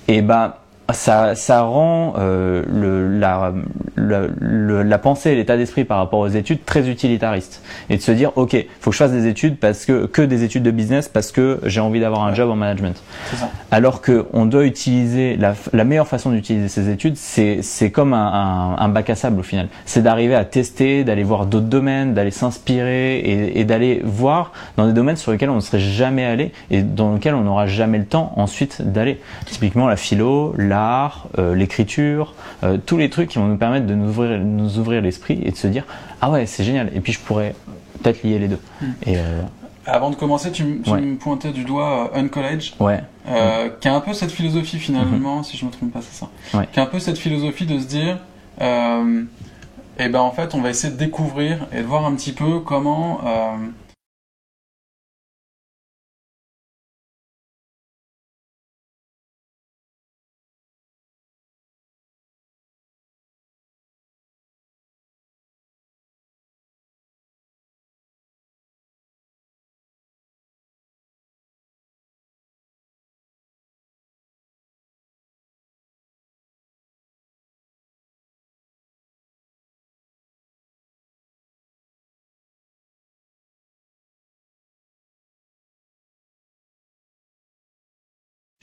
et ben ça, ça rend euh, le, la, le- le- la pensée et l'état d'esprit par rapport aux études très utilitariste. Et de se dire, ok, faut que je fasse des études parce que que des études de business parce que j'ai envie d'avoir un job en management. Ça. Alors que on doit utiliser la, la meilleure façon d'utiliser ces études, c'est comme un, un, un bac à sable au final. C'est d'arriver à tester, d'aller voir d'autres domaines, d'aller s'inspirer et, et d'aller voir dans des domaines sur lesquels on ne serait jamais allé et dans lesquels on n'aura jamais le temps ensuite d'aller. Typiquement la philo, l'art, euh, l'écriture, euh, tous les trucs qui vont nous permettre de nous ouvrir, nous ouvrir l'esprit et de se dire ah ouais c'est génial. Et puis je pourrais peut-être lier les deux. Et euh, Avant de commencer, tu, m- tu Ouais. me pointais du doigt euh, Uncollege, ouais, euh, qui a un peu cette philosophie finalement, si je me trompe pas, c'est ça. Ouais. Qui a un peu cette philosophie de se dire, euh, eh ben en fait, on va essayer de découvrir et de voir un petit peu comment.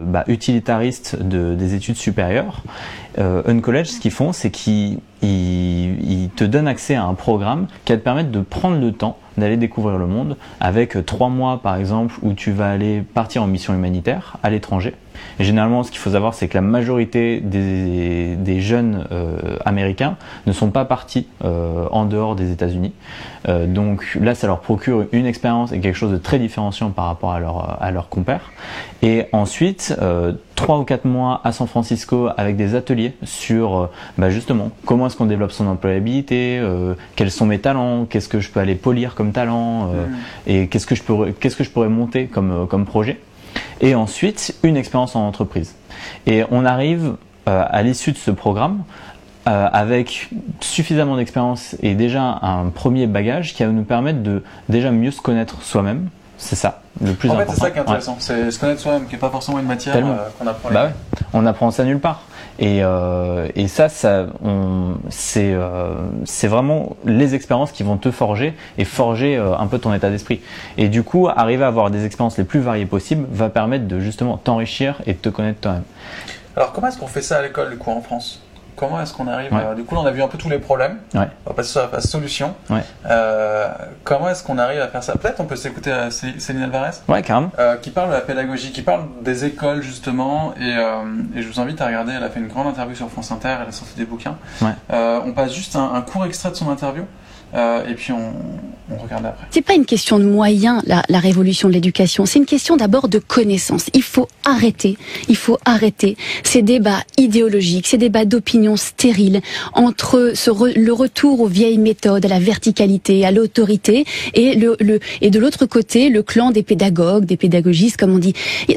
Bah, utilitariste de, des études supérieures, euh, Uncollege, ce qu'ils font, c'est qu'ils ils, ils te donnent accès à un programme qui va te permettre de prendre le temps d'aller découvrir le monde, avec trois mois par exemple où tu vas aller partir en mission humanitaire à l'étranger, Et généralement, ce qu'il faut savoir, c'est que la majorité des, des jeunes euh, américains ne sont pas partis euh, en dehors des États-Unis. Euh, donc là, ça leur procure une expérience et quelque chose de très différenciant par rapport à, leur, à leurs compères. Et ensuite, trois ou quatre mois à San Francisco avec des ateliers sur bah justement comment est-ce qu'on développe son employabilité, quels sont mes talents, qu'est-ce que je peux aller polir comme talent euh, Mm. et qu'est-ce que je peux qu'est-ce que je pourrais monter comme comme projet. Et ensuite une expérience en entreprise. Et on arrive euh, à l'issue de ce programme euh, avec suffisamment d'expérience et déjà un premier bagage qui va nous permettre de déjà mieux se connaître soi-même. C'est ça, le plus en fait, important. c'est ça qui est Ouais. intéressant. C'est se connaître soi-même, qui n'est pas forcément une matière euh, qu'on apprend. Bah ouais, on apprend ça nulle part. Et, euh, et ça, ça c'est euh, vraiment les expériences qui vont te forger et forger euh, un peu ton état d'esprit. Et du coup, arriver à avoir des expériences les plus variées possibles va permettre de justement t'enrichir et de te connaître toi-même. Alors, comment est-ce qu'on fait ça à l'école, du coup, en France? Comment est-ce qu'on arrive Ouais. à- Du coup, là, on a vu un peu tous les problèmes. Ouais. On va passer sur la phase solution. Ouais. Euh, comment est-ce qu'on arrive à faire ça? Peut-être on peut s'écouter à Cé- Céline Alvarez? Ouais, carrément. euh, qui parle de la pédagogie, qui parle des écoles justement, et, euh, et je vous invite à regarder, elle a fait une grande interview sur France Inter, elle a sorti des bouquins. Ouais. Euh, on passe juste un, un court extrait de son interview, euh, et puis on, on regarde après. C'est pas une question de moyens, la, la révolution de l'éducation. C'est une question d'abord de connaissance. Il faut arrêter, il faut arrêter ces débats idéologiques, ces débats d'opinion stériles entre ce re- le retour aux vieilles méthodes, à la verticalité, à l'autorité, et le, le et de l'autre côté le clan des pédagogues, des pédagogistes, comme on dit.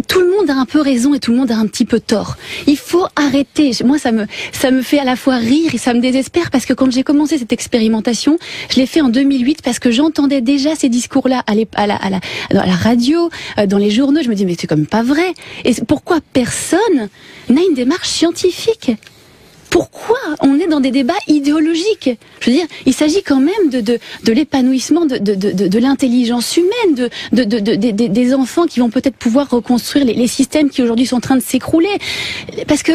Tout le a un peu raison et tout le monde a un petit peu tort. Il faut arrêter. Moi, ça me ça me fait à la fois rire et ça me désespère parce que quand j'ai commencé cette expérimentation, je l'ai fait en 2008 parce que j'entendais déjà ces discours-là à, la, à, la, à la radio, euh, dans les journaux. Je me dis mais c'est même pas vrai. Et pourquoi personne n'a une démarche scientifique? Pourquoi on est dans des débats idéologiques Je veux dire, il s'agit quand même de, de, l'épanouissement de, de, de, l'intelligence humaine, de- des enfants qui vont peut-être pouvoir reconstruire les, les systèmes qui aujourd'hui sont en train de s'écrouler. Parce que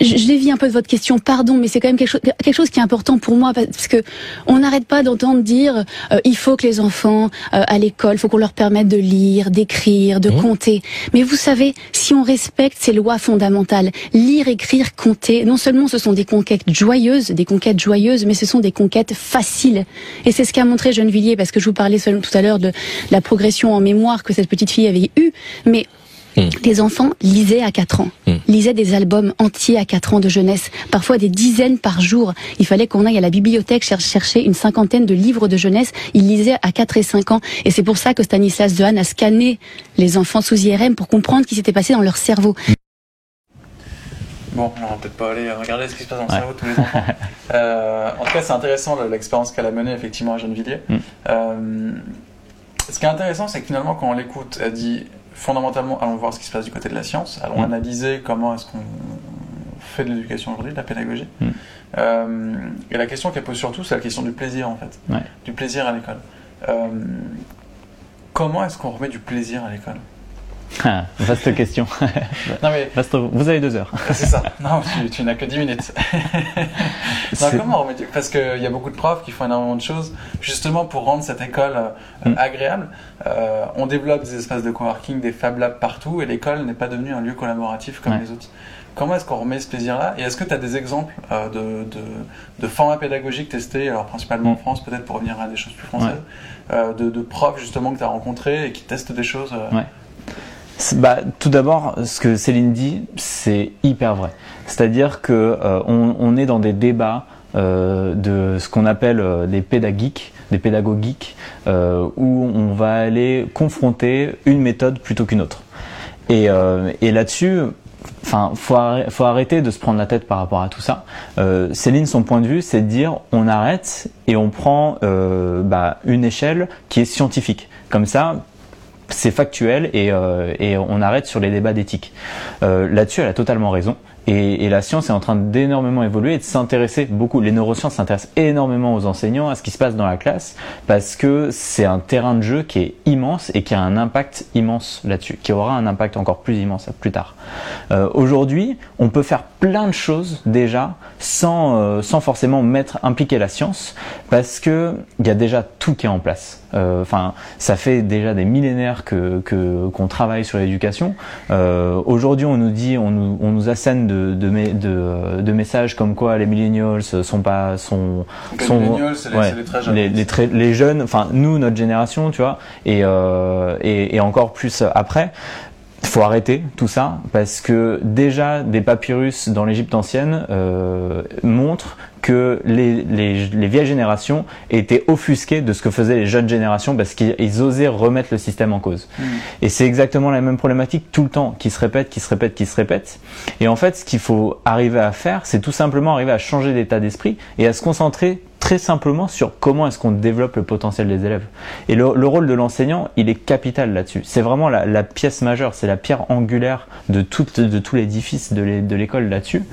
je, je dévie un peu de votre question, pardon, mais c'est quand même quelque chose, quelque chose qui est important pour moi parce que on n'arrête pas d'entendre dire euh, il faut que les enfants euh, à l'école, il faut qu'on leur permette de lire, d'écrire, de compter. Mais vous savez, si on respecte ces lois fondamentales, lire, écrire, compter, non seulement ce sont des conquêtes joyeuses, des conquêtes joyeuses, mais ce sont des conquêtes faciles. Et c'est ce qu'a montré Gennevilliers, parce que je vous parlais tout à l'heure de la progression en mémoire que cette petite fille avait eue, mais les enfants lisaient à 4 ans, lisaient des albums entiers à 4 ans de jeunesse, parfois des dizaines par jour. Il fallait qu'on aille à la bibliothèque cher- chercher une cinquantaine de livres de jeunesse. Ils lisaient à 4 et 5 ans. Et c'est pour ça que Stanislas Dehaene a scanné les enfants sous IRM pour comprendre ce qui s'était passé dans leur cerveau. Bon, on va peut-être pas aller regarder ce qui se passe dans le Ouais. cerveau de tous les enfants. <laughs> Euh, en tout cas, c'est intéressant le- l'expérience qu'elle a menée effectivement à Gennevilliers. Mm. Euh, ce qui est intéressant, c'est que finalement, quand on l'écoute, elle dit fondamentalement, allons voir ce qui se passe du côté de la science, allons Mm. analyser comment est-ce qu'on fait de l'éducation aujourd'hui, de la pédagogie. Mm. Euh, et la question qu'elle pose surtout, c'est la question du plaisir en fait, Ouais. du plaisir à l'école. Euh, comment est-ce qu'on remet du plaisir à l'école? Ah, vaste question. <laughs> Non mais Vaste- Vous avez deux heures. c'est ça. Non, tu, tu n'as que 10 minutes. <laughs> non, comment Parce qu'il y a beaucoup de profs qui font énormément de choses, justement pour rendre cette école euh, Mm. agréable. Euh, on développe des espaces de coworking, des Fab Labs partout, et l'école n'est pas devenue un lieu collaboratif comme Ouais. les autres. Comment est-ce qu'on remet ce plaisir-là? Et est-ce que tu as des exemples euh, de, de, de formats pédagogiques testés, alors principalement en Mm. France, peut-être pour revenir à des choses plus françaises, de, de profs justement que tu as rencontrés et qui testent des choses Ouais. Bah, tout d'abord, ce que Céline dit, c'est hyper vrai. C'est-à-dire que euh, on, on est dans des débats euh, de ce qu'on appelle euh, des pédagogiques, des pédagogiques, euh, où on va aller confronter une méthode plutôt qu'une autre. Et, euh, et là-dessus, enfin, faut, faut arrêter de se prendre la tête par rapport à tout ça. Euh, Céline, son point de vue, c'est de dire on arrête et on prend euh, bah, une échelle qui est scientifique. Comme ça, c'est factuel et, euh, et on arrête sur les débats d'éthique. Euh, Là-dessus, elle a totalement raison. Et, et, la science est en train d'énormément évoluer et de s'intéresser beaucoup. Les neurosciences s'intéressent énormément aux enseignants, à ce qui se passe dans la classe, parce que c'est un terrain de jeu qui est immense et qui a un impact immense là-dessus, qui aura un impact encore plus immense plus tard. Euh, Aujourd'hui, on peut faire plein de choses déjà sans, euh, sans forcément mettre impliquer la science, parce que il y a déjà tout qui est en place. Euh, enfin, ça fait déjà des millénaires que qu'on travaille sur l'éducation. Euh, Aujourd'hui, on nous dit, on nous, on nous assène de, de, de, de, messages comme quoi les millennials sont pas sont les sont millennials, les, les, très jeunes. Les, les, très, les, jeunes, enfin nous, notre génération, tu vois, et, euh, et, et encore plus après. Il faut arrêter tout ça parce que déjà des papyrus dans l'Égypte ancienne euh, montrent que les, les, les, vieilles générations étaient offusquées de ce que faisaient les jeunes générations parce qu'ils osaient remettre le système en cause. Mmh. Et c'est exactement la même problématique tout le temps, qui se répète, qui se répète, qui se répète. Et en fait, ce qu'il faut arriver à faire, c'est tout simplement arriver à changer d'état d'esprit et à se concentrer très simplement sur comment est-ce qu'on développe le potentiel des élèves. Et le, le rôle de l'enseignant, il est capital là-dessus. C'est vraiment la, la, pièce majeure, c'est la pierre angulaire de tout, de tout l'édifice de l'école là-dessus.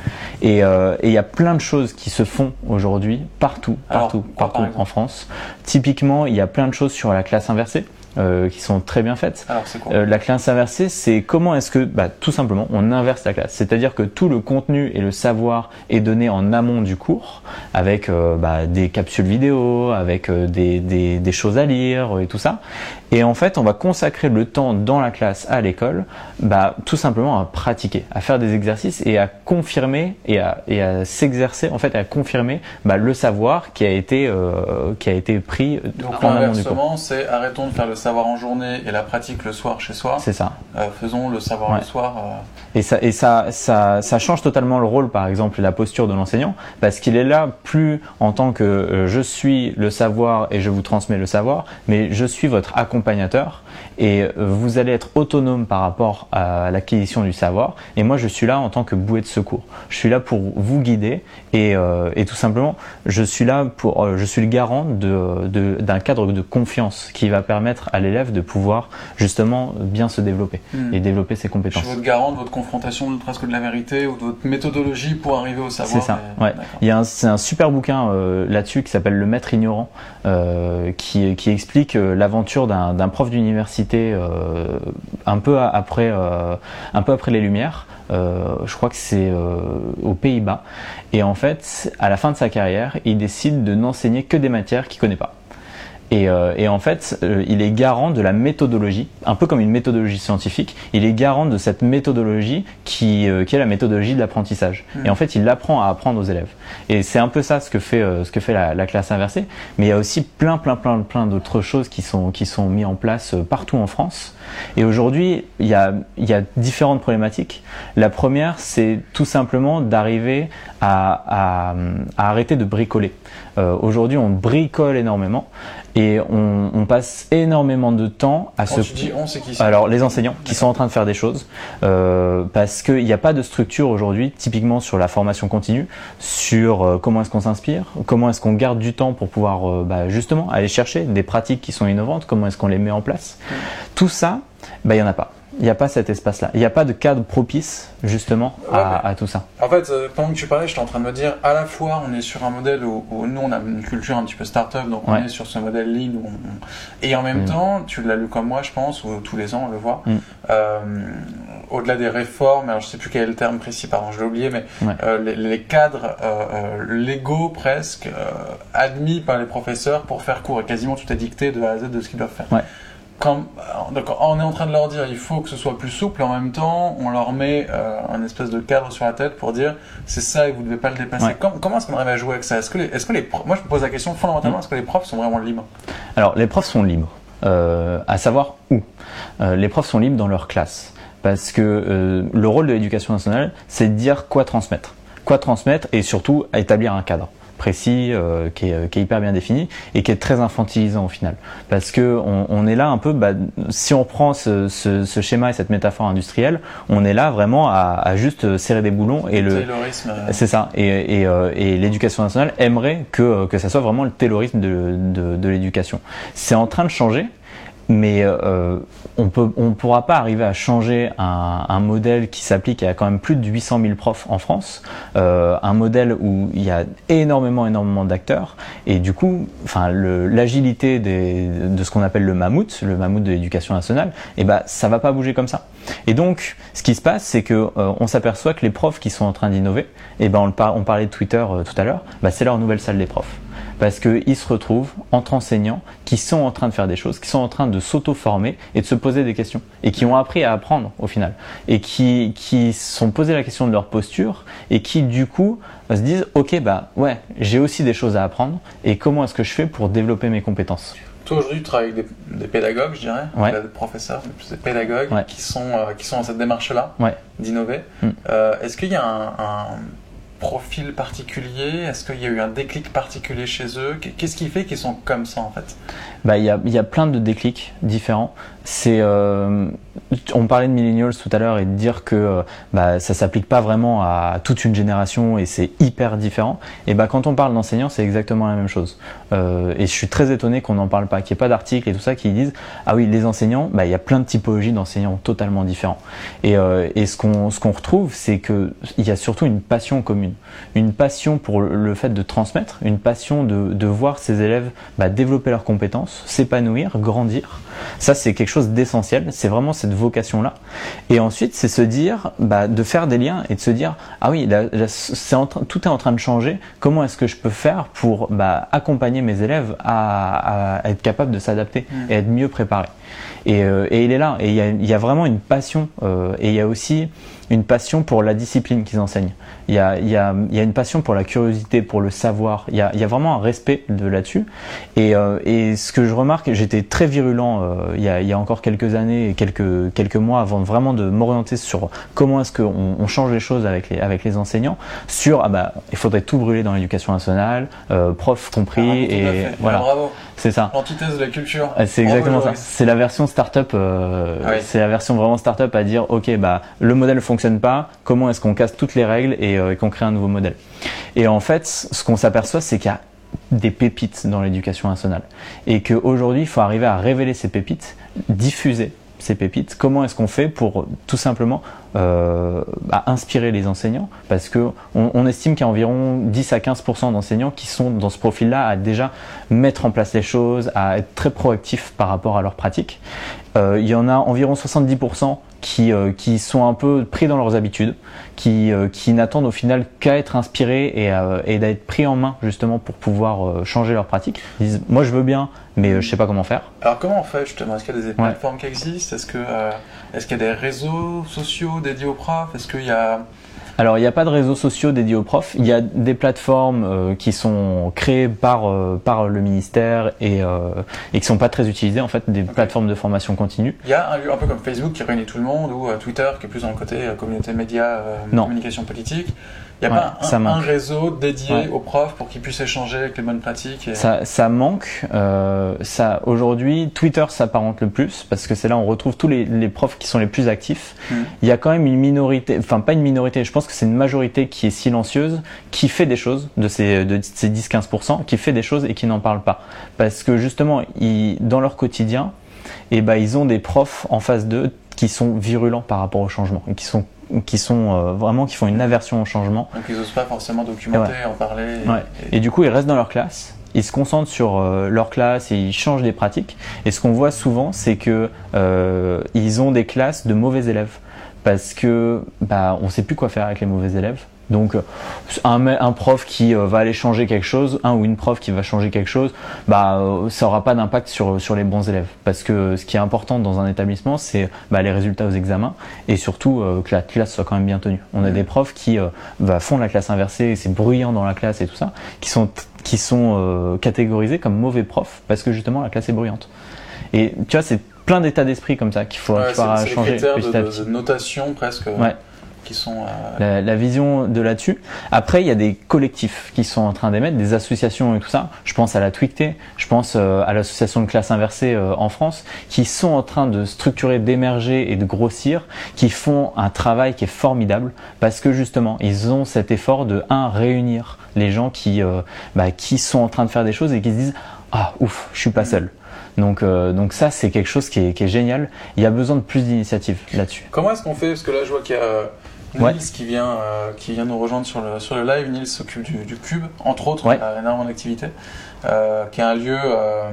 Et il euh, y a plein de choses qui se font aujourd'hui partout, partout, Alors, partout en France. Typiquement, il y a plein de choses sur la classe inversée. Euh, qui sont très bien faites. Alors, quoi euh, la classe inversée, c'est comment est-ce que, bah, tout simplement, on inverse la classe. C'est-à-dire que tout le contenu et le savoir est donné en amont du cours, avec euh, bah, des capsules vidéo, avec des, des, des, choses à lire et tout ça. Et en fait, on va consacrer le temps dans la classe, à l'école, bah, tout simplement à pratiquer, à faire des exercices et à confirmer et à, et à s'exercer, en fait, à confirmer bah, le savoir qui a été, euh, qui a été pris Donc, en amont du cours. c'est arrêtons de faire le savoir en journée et la pratique le soir chez soi. C'est ça. Euh, faisons le savoir Ouais. le soir. euh, Et ça, et ça, ça, ça change totalement le rôle, par exemple, et la posture de l'enseignant, parce qu'il est là plus en tant que euh, je suis le savoir et je vous transmets le savoir, mais je suis votre accompagnateur et euh, vous allez être autonome par rapport à l'acquisition du savoir. Et moi, je suis là en tant que bouée de secours. Je suis là pour vous guider et, euh, et tout simplement, je suis là pour, euh, je suis le garant de, de- d'un cadre de confiance qui va permettre à l'élève de pouvoir justement bien se développer Hmm. et développer ses Je compétences. suis votre garant de votre confrontation de- presque de la vérité ou de votre méthodologie pour arriver au savoir. C'est ça, ouais. Il y a un, c'est un super bouquin euh, là-dessus qui s'appelle Le Maître ignorant, qui, qui explique l'aventure d'un, d'un prof d'université euh, un peu a- après, euh, un peu après les Lumières. Euh, je crois que c'est aux Pays-Bas. Et en fait, à la fin de sa carrière, il décide de n'enseigner que des matières qu'il connaît pas. Et, euh, et en fait, euh, il est garant de la méthodologie, un peu comme une méthodologie scientifique. Il est garant de cette méthodologie qui, euh, qui est la méthodologie de l'apprentissage. Mm. Et en fait, il apprend à apprendre aux élèves. Et c'est un peu ça ce que fait, euh, ce que fait la, la classe inversée. Mais il y a aussi plein, plein, plein, plein d'autres choses qui sont, qui sont mis en place euh, partout en France. Et aujourd'hui, il y a, il y a différentes problématiques. La première, c'est tout simplement d'arriver à, à, à arrêter de bricoler. Euh, aujourd'hui, on bricole énormément et on, on passe énormément de temps à Quand se tu dis on, c'est qui ça alors les enseignants qui sont en train de faire des choses euh, parce qu'il n'y a pas de structure aujourd'hui typiquement sur la formation continue sur euh, comment est-ce qu'on s'inspire comment est-ce qu'on garde du temps pour pouvoir euh, bah, justement aller chercher des pratiques qui sont innovantes comment est-ce qu'on les met en place. Tout ça bah, il n'y en a pas il n'y a pas cet espace-là. Il n'y a pas de cadre propice, justement, à, Ouais, mais- à tout ça. En fait, euh, pendant que tu parlais, j'étais en train de me dire, à la fois, on est sur un modèle où, où nous, on a une culture un petit peu start-up, donc on est sur ce modèle lean. Où on- on- Et en même Mm. temps, tu l'as lu comme moi, je pense, ou tous les ans, on le voit, Mm. euh, au-delà des réformes, alors je sais plus quel est le terme précis, pardon, je l'ai oublié, mais Ouais. euh, les, les cadres euh, légaux presque admis par les professeurs pour faire cours, et quasiment tout est dicté de A à Z de ce qu'ils doivent faire. Quand, donc on est en train de leur dire il faut que ce soit plus souple, et en même temps on leur met euh, un espèce de cadre sur la tête pour dire c'est ça et vous ne devez pas le dépasser. Ouais. Comment est-ce qu'on arrive à jouer avec ça? Est-ce que les, est-ce que les pro- moi je me pose la question fondamentalement Mm. est-ce que les profs sont vraiment libres? Alors, les profs sont libres, euh, à savoir où. Euh, les profs sont libres dans leur classe, parce que euh, le rôle de l'éducation nationale, c'est de dire quoi transmettre, quoi transmettre, et surtout établir un cadre précis euh, qui, est, qui est hyper bien défini et qui est très infantilisant au final parce que on, on est là un peu bah, si on reprend ce, ce, ce schéma et cette métaphore industrielle on est là vraiment à, à juste serrer des boulons et le euh, c'est ça. Et, et, euh, et l'éducation nationale aimerait que, que ça soit vraiment le taylorisme de, de, de l'éducation. C'est en train de changer. Mais euh, on peut, on pourra pas arriver à changer un, un modèle qui s'applique à quand même plus de 800 000 profs en France, euh, un modèle où il y a énormément, énormément d'acteurs, et du coup, enfin, l'agilité de ce qu'on appelle le mammouth, le mammouth de l'éducation nationale, et ben, ça va pas bouger comme ça. Et donc, ce qui se passe, c'est que euh, on s'aperçoit que les profs qui sont en train d'innover, et ben, on, on parlait de Twitter euh, tout à l'heure, bah, c'est leur nouvelle salle des profs parce qu'ils se retrouvent entre enseignants qui sont en train de faire des choses, qui sont en train de s'auto-former et de se poser des questions, et qui ont appris à apprendre au final, et qui, qui se sont posé la question de leur posture, et qui du coup se disent, ok, bah ouais, j'ai aussi des choses à apprendre, et comment est-ce que je fais pour développer mes compétences? Toi aujourd'hui tu travailles avec des, des pédagogues, je dirais, Ouais. des professeurs, des pédagogues Ouais. qui, sont, euh, qui sont dans cette démarche-là Ouais. d'innover. Mm. Euh, Est-ce qu'il y a un, un profil particulier? Est-ce qu'il y a eu un déclic particulier chez eux? Qu'est-ce qui fait qu'ils sont comme ça en fait? Bah, il y a, y a plein de déclics différents. C'est, euh, on parlait de millennials tout à l'heure et de dire que euh, bah, ça s'applique pas vraiment à toute une génération et c'est hyper différent. Et bah, quand on parle d'enseignants, c'est exactement la même chose. Euh, et je suis très étonné qu'on n'en parle pas, qu'il n'y ait pas d'articles et tout ça qui disent ah oui les enseignants, bah, il y a plein de typologies d'enseignants totalement différents. Et, euh, et ce qu'on ce qu'on retrouve, c'est que il y a surtout une passion commune, une passion pour le- le fait de transmettre, une passion de, de voir ses élèves bah, développer leurs compétences, s'épanouir, grandir. Ça, c'est quelque chose d'essentiel. C'est vraiment cette vocation-là. Et ensuite, c'est se dire, bah, de faire des liens et de se dire, ah oui, là, là, c'est en train- tout est en train de changer. Comment est-ce que je peux faire pour bah, accompagner mes élèves à, à être capables de s'adapter et être mieux préparés? Et, euh, et il est là. Et il y a, il y a vraiment une passion. euh, et il y a aussi une passion pour la discipline qu'ils enseignent. Il y, a, il, y a, il y a une passion pour la curiosité, pour le savoir. Il y a, il y a vraiment un respect de là-dessus. Et, euh, et ce que je remarque, j'étais très virulent euh, il, y a, il y a encore quelques années et quelques, quelques mois avant vraiment de m'orienter sur comment est-ce qu'on on change les choses avec les, avec les enseignants. Sur, ah bah, il faudrait tout brûler dans l'éducation nationale, euh, profs compris. Ah, et fait. voilà, Bravo. c'est ça. L'antithèse de la culture. Ah, C'est Bravo, exactement ça. C'est la version startup. Euh, Ah oui. C'est la version vraiment startup à dire ok bah le modèle ne fonctionne pas. Comment est-ce qu'on casse toutes les règles et, euh, et qu'on crée un nouveau modèle Et en fait, ce qu'on s'aperçoit, c'est qu'il y a des pépites dans l'éducation nationale et qu'aujourd'hui, il faut arriver à révéler ces pépites, diffuser ces pépites. Comment est-ce qu'on fait pour tout simplement euh, bah, inspirer les enseignants Parce que on, on estime qu'il y a environ 10 à 15% d'enseignants qui sont dans ce profil-là à déjà mettre en place les choses, à être très proactifs par rapport à leur pratique. Euh, il y en a environ 70% qui, euh, qui sont un peu pris dans leurs habitudes, qui, euh, qui n'attendent au final qu'à être inspirés et, euh, et d'être pris en main justement pour pouvoir euh, changer leur pratique. Ils disent moi je veux bien, mais euh, je sais pas comment faire. Alors comment on fait justement? Est-ce qu'il y a des plateformes qui existent? Est-ce que euh, est-ce qu'il y a des réseaux sociaux dédiés aux profs? Est-ce qu'il y a Alors, il n'y a pas de réseaux sociaux dédiés aux profs. Il y a des plateformes euh, qui sont créées par, euh, par le ministère et, euh, et qui sont pas très utilisées, en fait, des plateformes de formation continue. il y a un lieu un peu comme Facebook qui réunit tout le monde ou Twitter qui est plus dans le côté communauté média, communication politique. Il n'y a Ouais, pas un, réseau dédié Ouais. aux profs pour qu'ils puissent échanger avec les bonnes pratiques. et- Ça, ça manque. Euh, ça, aujourd'hui, Twitter s'apparente le plus parce que c'est là où on retrouve tous les, les profs qui sont les plus actifs. Mhm. Il y a quand même une minorité, enfin pas une minorité, je pense que c'est une majorité qui est silencieuse, qui fait des choses de ces, de ces 10-15%, qui fait des choses et qui n'en parle pas. Parce que justement, ils, dans leur quotidien, eh ben, ils ont des profs en face d'eux qui sont virulents par rapport au changement et qui sont, qui sont euh, vraiment, qui font une aversion au changement. Donc ils n'osent pas forcément documenter, en parler. et- Ouais. et- Et du coup, ils restent dans leur classe. Ils se concentrent sur euh, leur classe et ils changent des pratiques. Et ce qu'on voit souvent, c'est que euh, ils ont des classes de mauvais élèves parce que bah on sait plus quoi faire avec les mauvais élèves. Donc euh, un, prof qui euh, va aller changer quelque chose, un ou une prof qui va changer quelque chose, bah euh, ça aura pas d'impact sur sur les bons élèves parce que ce qui est important dans un établissement, c'est bah, les résultats aux examens et surtout euh, que la classe soit quand même bien tenue. On a des profs qui euh, bah, font la classe inversée, et c'est bruyant dans la classe et tout ça, qui sont qui sont euh, catégorisés comme mauvais profs parce que justement la classe est bruyante. Et tu vois, c'est plein d'états d'esprit comme ça qu'il faut, Ouais, qu'il c'est changer critères de, de- notation presque euh, Ouais. Qui sont. euh, La, la vision de là-dessus. Après, il y a des collectifs qui sont en train d'émettre, des associations et tout ça. Je pense à la Twicté, je pense euh, à l'association de classe inversée euh, en France, qui sont en train de structurer, d'émerger et de grossir, qui font un travail qui est formidable parce que justement, ils ont cet effort de un réunir les gens qui euh, bah, qui sont en train de faire des choses et qui se disent ah ouf, je suis pas seul. Donc, euh, donc ça, c'est quelque chose qui est, qui est génial. Il y a besoin de plus d'initiatives là-dessus. Comment est-ce qu'on fait? Parce que là, je vois qu'il y a euh, Nils qui, vient, euh, qui vient nous rejoindre sur le, sur le live. Nils s'occupe du, du Cube, entre autres, Ouais. il a énormément d'activités, euh, qui est un lieu euh, euh,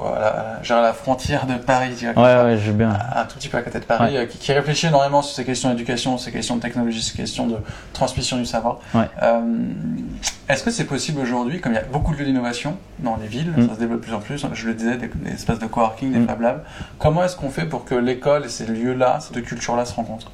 voilà, genre à la frontière de Paris, dirais comme Ouais, ouais, je veux bien. un tout petit peu à côté de Paris, euh, qui, qui réfléchit énormément sur ces questions d'éducation, ces questions de technologie, ces questions de transmission du savoir. Ouais. Euh, Est-ce que c'est possible aujourd'hui, comme il y a beaucoup de lieux d'innovation dans les villes, Mm. ça se développe de plus en plus, je le disais, des, des espaces de coworking, des Mm. Fab Labs, comment est-ce qu'on fait pour que l'école et ces lieux-là, ces deux cultures-là se rencontrent?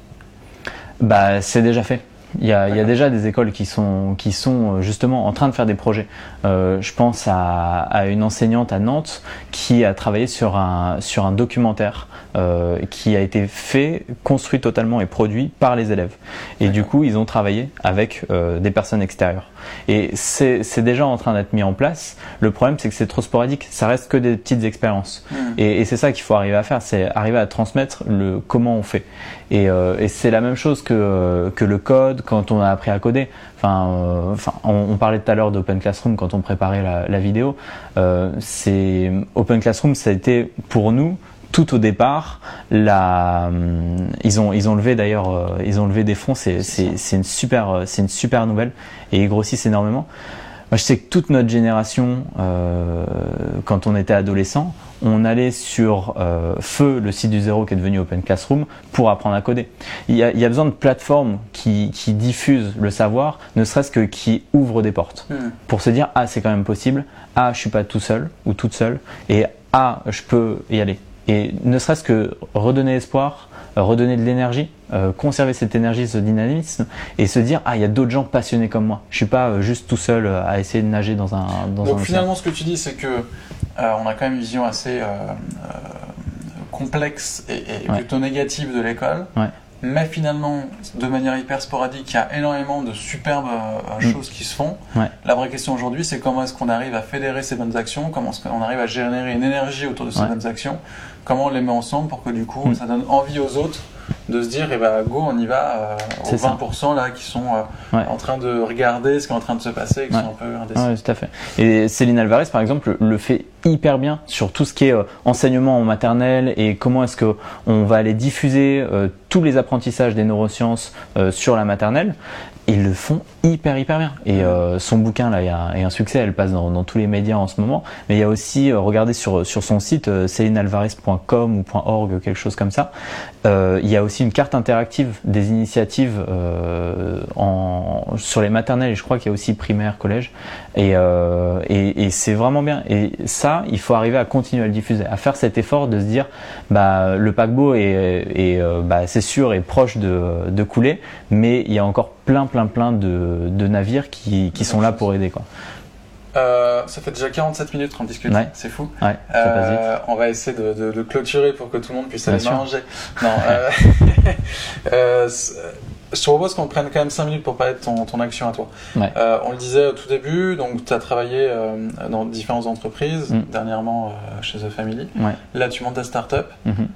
Bah, c'est déjà fait. Il y, a, il y a D'accord. déjà des écoles qui sont, qui sont euh, justement en train de faire des projets. Euh, je pense à, à une enseignante à Nantes qui a travaillé sur un, sur un documentaire euh, qui a été fait, construit totalement et produit par les élèves. Et du coup, ils ont travaillé avec euh, des personnes extérieures. Et c'est déjà en train d'être mis en place. Le problème, c'est que c'est trop sporadique. Ça reste que des petites expériences. Mm. Et, et c'est ça qu'il faut arriver à faire, c'est arriver à transmettre le comment on fait. Et, euh, et c'est la même chose que, que le code quand on a appris à coder. Enfin, euh, enfin on, on parlait tout à l'heure d'Open Classroom quand on préparait la, la vidéo. Euh, c'est Open Classroom, ça a été pour nous tout au départ, la, hum, ils ont ils ont levé d'ailleurs, euh, ils ont levé des fonds. C'est une super euh, c'est une super nouvelle et ils grossissent énormément. Moi, je sais que toute notre génération, euh, quand on était adolescent, on allait sur euh, Feu, le site du zéro qui est devenu Open Classroom, pour apprendre à coder. Il y a, il y a besoin de plateformes qui, qui diffusent le savoir, ne serait-ce que qui ouvrent des portes, Mm. pour se dire ah c'est quand même possible, ah je suis pas tout seul ou toute seule, et ah je peux y aller. Et ne serait-ce que redonner espoir, euh, redonner de l'énergie, euh, conserver cette énergie, ce dynamisme, et se dire ah il y a d'autres gens passionnés comme moi. Je suis pas euh, juste tout seul euh, à essayer de nager dans un dans un Donc océan. finalement, ce que tu dis, c'est que on a quand même une vision assez complexe et, et Ouais. plutôt négative de l'école. Ouais. Mais finalement, de manière hyper sporadique, il y a énormément de superbes euh, Mm. choses qui se font. Ouais. La vraie question aujourd'hui, c'est comment est-ce qu'on arrive à fédérer ces bonnes actions, comment est-ce qu'on arrive à générer une énergie autour de ces Ouais. bonnes actions, comment on les met ensemble pour que du coup, Mm. ça donne envie aux autres de se dire, eh ben, go, on y va, euh, aux C'est ça. 20% là qui sont euh, Ouais. en train de regarder ce qui est en train de se passer et qui Ouais. sont un peu indécis. Ouais, tout à fait. Et Céline Alvarez, par exemple, le fait hyper bien sur tout ce qui est euh, enseignement en maternelle et comment est-ce que on va aller diffuser tous les apprentissages des neurosciences sur la maternelle. Ils le font hyper hyper bien. Et euh, son bouquin là, il y a un succès. Elle passe dans, dans tous les médias en ce moment. Mais il y a aussi, euh, regardez sur sur son site euh, célinealvarez.com ou .org quelque chose comme ça. Euh, il y a aussi une carte interactive des initiatives euh, en, sur les maternelles et je crois qu'il y a aussi primaire, collège. Et, euh, et, et c'est vraiment bien. Et ça, il faut arriver à continuer à le diffuser, à faire cet effort de se dire, bah, le paquebot est, est, bah, c'est sûr, est proche de, de couler, mais il y a encore plein, plein, plein de, de navires qui, qui sont là pour aider. Quoi. Euh, ça fait déjà 47 minutes qu'on discute, Ouais. c'est fou. Ouais, ça passe vite. Euh, on va essayer de, de- de clôturer pour que tout le monde puisse aller manger. Non, <laughs> euh, <laughs> euh, je te propose qu'on prenne quand même 5 minutes pour parler de ton, ton action à toi. Ouais. On le disait au tout début, donc tu as travaillé dans différentes entreprises, Mm. dernièrement chez The Family. Là, tu montes ta startup, Mhm.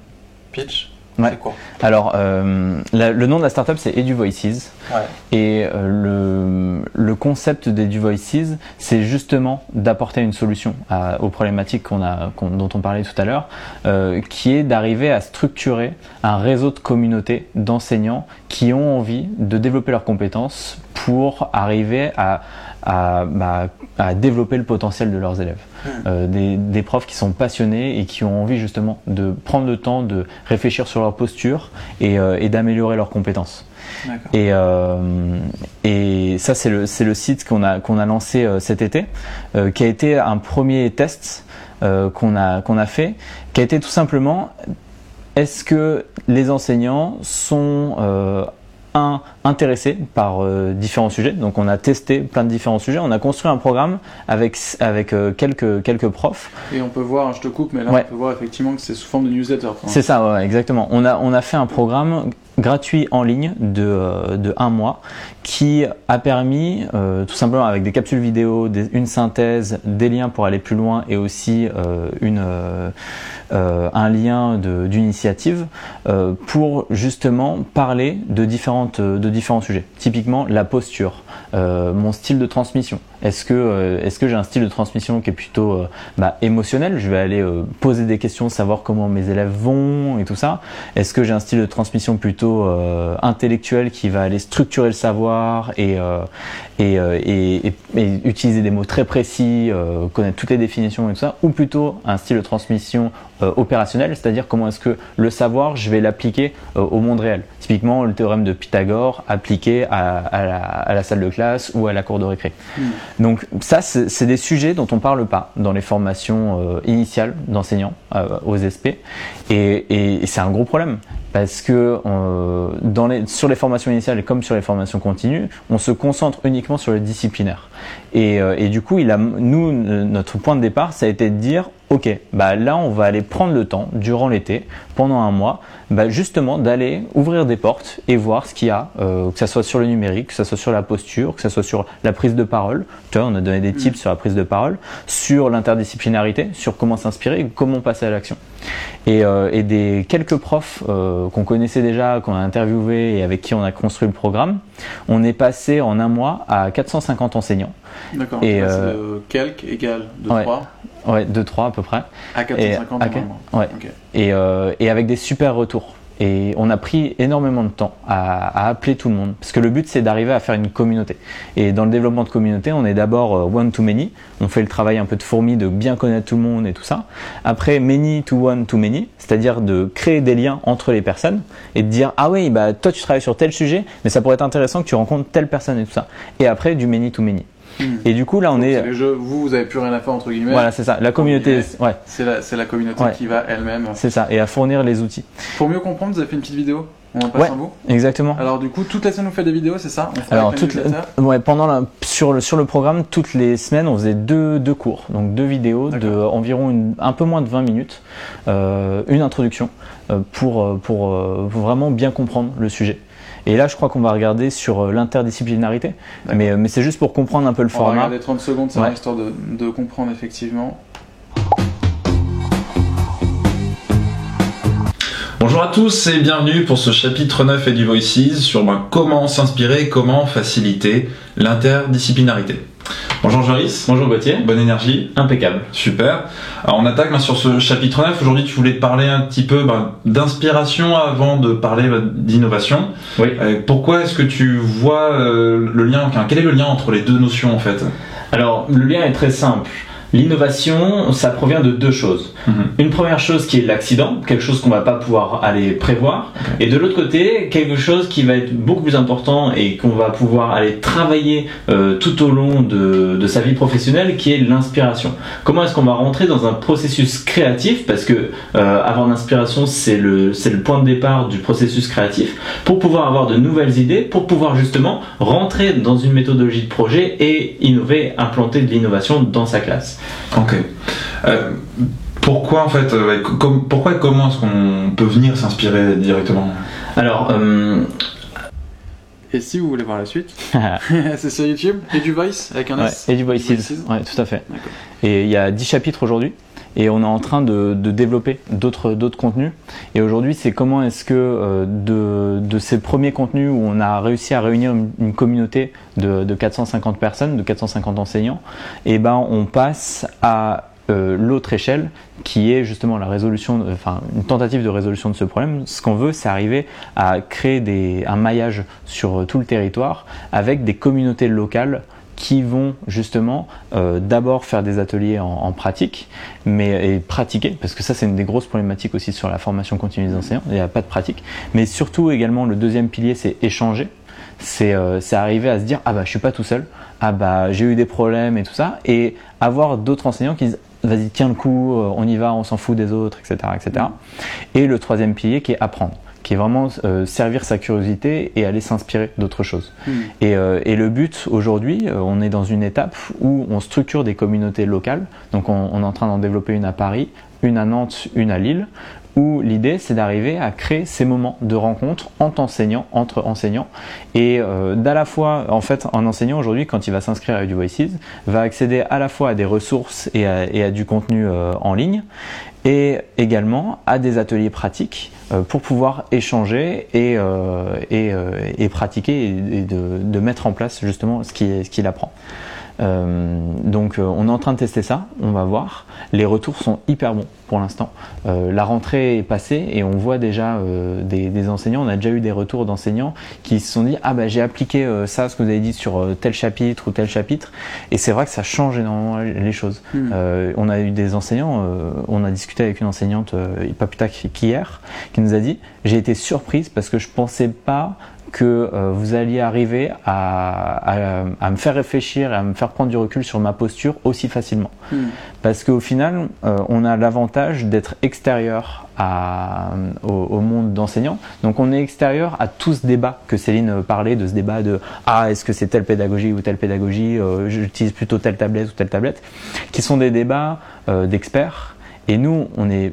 Pitch. Ouais. C'est quoi Alors, euh, la- le nom de la startup, c'est EduVoices. Ouais. Et euh, le, le concept d'EduVoices, c'est justement d'apporter une solution à- aux problématiques qu'on a, qu'on- dont on parlait tout à l'heure, euh, qui est d'arriver à structurer un réseau de communautés d'enseignants qui ont envie de développer leurs compétences pour arriver à, à, bah, à développer le potentiel de leurs élèves. Euh, des, des profs qui sont passionnés et qui ont envie justement de prendre le temps de réfléchir sur leur posture et, euh, et d'améliorer leurs compétences. Et, euh, et ça, c'est le, site qu'on a, qu'on a lancé cet été, qui a été un premier test qu'on a, qu'on a fait, qui a été tout simplement est-ce que les enseignants sont un, intéressés par euh, différents sujets Donc on a testé plein de différents sujets, on a construit un programme avec, avec euh, quelques, quelques profs Et on peut voir, je te coupe, mais là Ouais. on peut voir effectivement que c'est sous forme de newsletter. C'est ça, ouais, exactement. On a, on a fait un programme gratuit en ligne de, euh, de un mois qui a permis, euh, tout simplement avec des capsules vidéo, une synthèse, des liens pour aller plus loin et aussi euh, une, un lien d'initiative pour justement parler de, différentes, de différents sujets. Typiquement la posture, euh, mon style de transmission, Est-ce que, euh, est-ce que j'ai un style de transmission qui est plutôt euh, bah, émotionnel? Je vais aller poser des questions, savoir comment mes élèves vont et tout ça. Est-ce que j'ai un style de transmission plutôt intellectuel qui va aller structurer le savoir et, et, et, et, utiliser des mots très précis, connaître toutes les définitions et tout ça Ou plutôt un style de transmission opérationnel, c'est-à-dire comment est-ce que le savoir, je vais l'appliquer au monde réel Typiquement, le théorème de Pythagore appliqué à, à, la, à la, salle de classe ou à la cour de récré. Hmm. Donc ça, c'est des sujets dont on parle pas dans les formations euh, initiales d'enseignants euh, aux SP, et, et c'est un gros problème parce que euh, dans les, sur les formations initiales comme sur les formations continues, on se concentre uniquement sur le disciplinaire. Et, euh, et du coup, il a, nous, notre point de départ, ça a été de dire, ok, bah là, on va aller prendre le temps durant l'été, pendant un mois, bah justement d'aller ouvrir des portes et voir ce qu'il y a, euh, que ça soit sur le numérique, que ça soit sur la posture, que ça soit sur la prise de parole. Tu vois, on a donné des tips mm. sur la prise de parole, sur l'interdisciplinarité, sur comment s'inspirer, comment passer à l'action. Et, euh, et, des quelques profs euh, qu'on connaissait déjà, qu'on a interviewé et avec qui on a construit le programme, on est passé en un mois à 450 enseignants. D'accord. Et euh, quelques égale de 3 Ouais, 2-3 à peu près. À 450 et, ouais. Et, euh, et avec des super retours. Et on a pris énormément de temps à, appeler tout le monde, parce que le but c'est d'arriver à faire une communauté. Et dans le développement de communauté, on est d'abord euh, one to many, on fait le travail un peu de fourmi, de bien connaître tout le monde et tout ça. Après, many to one to many, c'est-à-dire de créer des liens entre les personnes et de dire ah oui, bah toi tu travailles sur tel sujet, mais ça pourrait être intéressant que tu rencontres telle personne et tout ça. Et après, du many to many. Hmm. Et du coup, là, on est. vous, vous avez plus rien à faire entre guillemets. Voilà, c'est ça. La communauté, ouais. C'est la, la, communauté qui va elle-même. C'est ça, et à fournir les outils. Pour mieux comprendre, vous avez fait une petite vidéo. On passe ouais, vous exactement. Alors du coup, toutes les semaines on fait des vidéos, c'est ça? Alors toutes ouais, pendant la, sur le sur le programme, toutes les semaines, on faisait deux, deux cours, donc deux vidéos de environ une, un peu moins de 20 minutes, euh, une introduction euh, pour, euh, pour, pour vraiment bien comprendre le sujet. Et là, je crois qu'on va regarder sur euh, l'interdisciplinarité. Mais, mais c'est juste pour comprendre un peu le On format. On va regarder 30 secondes, c'est histoire de, de comprendre effectivement. Bonjour à tous et bienvenue pour ce chapitre 9 et du Voices sur ben, comment s'inspirer, comment faciliter l'interdisciplinarité. Bonjour Joris. Bonjour Gauthier. Bonne énergie. Impeccable. Super. Alors on attaque ben, sur ce chapitre 9. Aujourd'hui tu voulais parler un petit peu ben, d'inspiration avant de parler d'innovation. Oui. Euh, pourquoi est-ce que tu vois euh, le lien, quel est le lien entre les deux notions en fait? Alors le lien est très simple. L'innovation, ça provient de deux choses. Mhm. Une première chose qui est l'accident, quelque chose qu'on va pas pouvoir aller prévoir, et de l'autre côté, quelque chose qui va être beaucoup plus important et qu'on va pouvoir aller travailler euh, tout au long de, de, sa vie professionnelle, qui est l'inspiration. Comment est-ce qu'on va rentrer dans un processus créatif, parce que euh, avoir l'inspiration, c'est le, c'est le point de départ du processus créatif, pour pouvoir avoir de nouvelles idées, pour pouvoir justement rentrer dans une méthodologie de projet et innover, implanter de l'innovation dans sa classe. Ok. Euh, pourquoi en fait, euh, pourquoi et comment est-ce qu'on peut venir s'inspirer directement? Alors. Euh, et si vous voulez voir la suite, <laughs> c'est sur YouTube et du Voice avec un S. et du Voices, ouais, tout à fait. Et il y a 10 chapitres aujourd'hui et on est en train de, développer d'autres contenus. Et aujourd'hui, c'est comment est-ce que euh, de, ces premiers contenus où on a réussi à réunir une, communauté de, de, 450 personnes, de 450 enseignants, et eh ben on passe à euh, l'autre échelle qui est justement la résolution, enfin une tentative de résolution de ce problème. Ce qu'on veut, c'est arriver à créer des, un maillage sur tout le territoire avec des communautés locales qui vont justement euh, d'abord faire des ateliers en, pratique, mais et pratiquer, parce que ça c'est une des grosses problématiques aussi sur la formation continue des enseignants, il n'y a pas de pratique, mais surtout également le deuxième pilier c'est échanger, c'est euh, arriver à se dire ah bah je suis pas tout seul, ah bah j'ai eu des problèmes et tout ça, et avoir d'autres enseignants qui disent vas-y tiens le coup, euh, on y va, on s'en fout des autres, etc., etc. Et le troisième pilier qui est apprendre qui est vraiment euh, servir sa curiosité et aller s'inspirer d'autres choses. Hmm. Et, euh, et, le but aujourd'hui, euh, on est dans une étape où on structure des communautés locales. Donc on, on est en train d'en développer une à Paris, une à Nantes, une à Lille, où l'idée c'est d'arriver à créer ces moments de rencontre entre enseignants, entre enseignants, et euh, d'à la fois, en fait, un enseignant aujourd'hui, quand il va s'inscrire à du Voices, va accéder à la fois à des ressources et à, et à du contenu en ligne, et également à des ateliers pratiques euh, pour pouvoir échanger et, euh, euh, pratiquer et, de, mettre en place justement ce qu'il apprend. Donc on est en train de tester ça, on va voir. Les retours sont hyper bons pour l'instant. Euh, la rentrée est passée et on voit déjà euh, des, des enseignants, on a déjà eu des retours d'enseignants qui se sont dit ah bah j'ai appliqué euh, ça, ce que vous avez dit sur tel chapitre ou tel chapitre. Et c'est vrai que ça change énormément les choses. Hmm. On a eu des enseignants, on a discuté avec une enseignante pas plus tard qu'hier, qui nous a dit j'ai été surprise parce que je pensais pas que euh, vous alliez arriver à, à- à me faire réfléchir et à me faire prendre du recul sur ma posture aussi facilement. Hmm. Parce qu'au final, euh, on a l'avantage d'être extérieur à- au, au monde d'enseignants. Donc on est extérieur à tout ce débat que Céline parlait, de ce débat de ah est-ce que c'est telle pédagogie ou telle pédagogie, euh, j'utilise plutôt telle tablette ou telle tablette, qui sont des débats euh, d'experts. Et nous, on est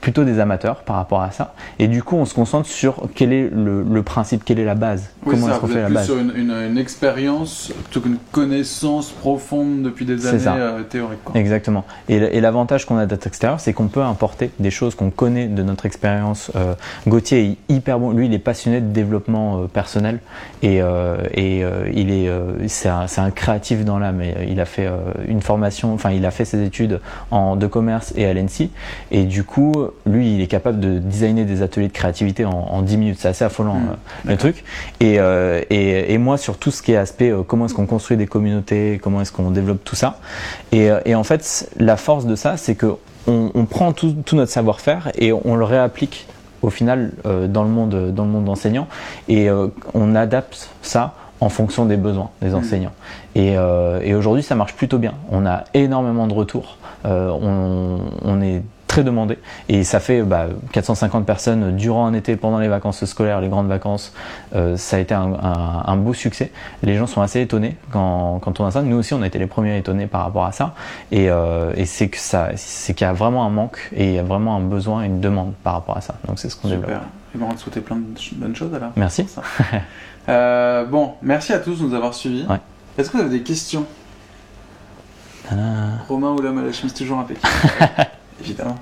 plutôt des amateurs par rapport à ça. Et du coup, on se concentre sur quel est le, le principe, quelle est la base, Oui, comment est-ce qu'on fait la plus base. sur une, une, une expérience plutôt qu'une connaissance profonde depuis des années euh, théoriques. Exactement. Et, l'avantage qu'on a d'être extérieur, c'est qu'on peut importer des choses qu'on connaît de notre expérience. Euh, Gauthier est hyper bon. Lui, il est passionné de développement euh, personnel et, euh, et il est, c'est un, un créatif dans l'âme. Il a fait une formation, enfin, il a fait ses études en de commerce et à l'ENSI. Et du coup, lui, il est capable de designer des ateliers de créativité en, en 10 minutes. C'est assez affolant Mm. euh, le truc. Et, euh, et, et moi, sur tout ce qui est aspect, euh, comment est-ce qu'on construit des communautés, comment est-ce qu'on développe tout ça. Et, et en fait, la force de ça, c'est que on, on prend tout, tout notre savoir-faire et on le réapplique au final euh, dans le monde dans le monde enseignant et on adapte ça en fonction des besoins des enseignants. Et, euh, et aujourd'hui, ça marche plutôt bien. On a énormément de retours. Euh, on, on est très demandé et ça fait bah, 450 personnes durant un été pendant les vacances scolaires, les grandes vacances. Euh, ça a été un, un- un beau succès. Les gens sont assez étonnés quand, quand on a ça. Nous aussi, on a été les premiers étonnés par rapport à ça. Et, euh, et c'est que ça, c'est qu'il y a vraiment un manque et il y a vraiment un besoin, une demande par rapport à ça. Donc c'est ce qu'on développe. Super. Et ben, on va te souhaiter plein de bonnes choses alors. Merci. <laughs> Euh, bon, merci à tous de nous avoir suivis. Ouais. Est-ce que vous avez des questions? Romain ou l'homme à la chemise toujours impeccable. <laughs> Évidemment.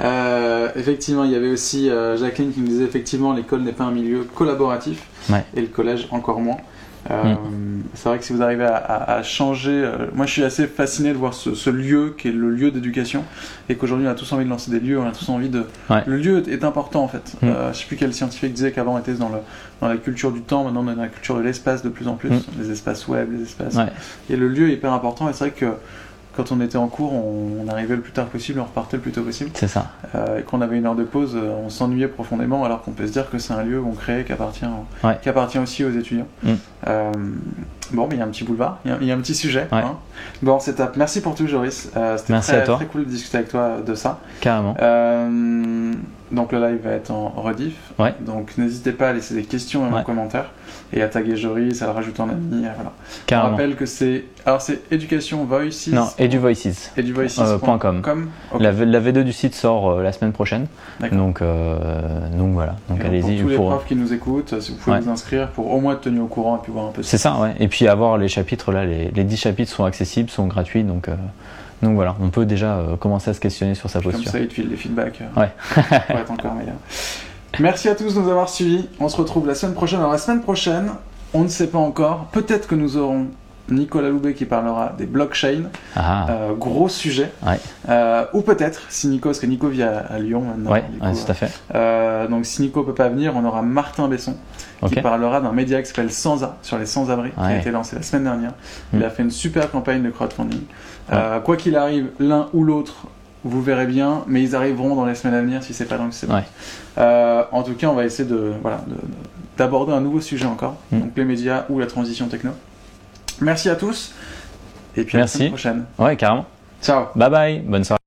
Euh, effectivement, il y avait aussi euh, Jacqueline qui nous disait effectivement l'école n'est pas un milieu collaboratif Ouais. et le collège encore moins. Euh, C'est vrai que si vous arrivez à, à- à changer, euh, moi je suis assez fasciné de voir ce, ce lieu qui est le lieu d'éducation et qu'aujourd'hui on a tous envie de lancer des lieux, on a tous envie de. Ouais. Le lieu est important en fait. Mm. Euh, je sais plus quel scientifique disait qu'avant on était dans, le, dans la culture du temps, maintenant on est dans la culture de l'espace de plus en plus, Mm. les espaces web, les espaces. Ouais. Et le lieu est hyper important et c'est vrai que quand on était en cours, on, on arrivait le plus tard possible, on repartait le plus tôt possible. C'est ça. Euh, et qu'on avait une heure de pause, euh, on s'ennuyait profondément, alors qu'on peut se dire que c'est un lieu qu'on crée, qui appartient, Ouais. qui appartient aussi aux étudiants. Mm. Euh, bon, mais il y a un petit boulevard, il y a- il y, a un petit sujet. Ouais. hein. Bon, c'est top. Merci pour tout, Joris. Euh, C'était Merci très, à toi. très cool de discuter avec toi de ça. Carrément. Donc le live va être en rediff. Ouais. Donc n'hésitez pas à laisser des questions et en Ouais. commentaire et à taguer Joris, à le rajouter en ami. Voilà. On Carrément. rappelle que c'est alors c'est Education Voices. Non, et du Voices. et du voices Euh, point com. Ok. La, V- la V2 du site sort euh, la semaine prochaine. Donc, euh, donc voilà. Donc allez-y. Pour tous les pour- profs qui nous écoutent, si vous pouvez Ouais. vous inscrire pour au moins être tenu au courant et puis voir un peu ce C'est ça, ouais. Et puis avoir les chapitres là, les, les 10 chapitres sont accessibles, sont gratuits, donc, euh, donc voilà, on peut déjà euh, commencer à se questionner sur sa Comme posture. ça, il te file des feedbacks euh, Ouais. <laughs> pour être encore meilleur. Merci à tous de nous avoir suivis. On se retrouve la semaine prochaine. Alors, la semaine prochaine, on ne sait pas encore. Peut-être que nous aurons Nicolas Loubet qui parlera des blockchains. Ah, Euh, gros sujet. Ouais. Euh, ou peut-être, si Nico, parce que Nico vit à, à Lyon maintenant. ouais, du coup, ouais, tout à fait. euh, donc si Nico peut pas venir, on aura Martin Besson qui parlera d'un média qui s'appelle Sans-A sur les sans-abri qui a été lancé la semaine dernière. Mm. Il a fait une super campagne de crowdfunding. Quoi qu'il arrive, l'un ou l'autre, vous verrez bien, mais ils arriveront dans les semaines à venir si c'est pas dans le. Euh, en tout cas, on va essayer de voilà de- de- d'aborder un nouveau sujet encore, Mm. donc les médias ou la transition techno. Merci à tous et puis à la Merci. prochaine. Ouais, carrément. Ciao. Bye bye, bonne soirée.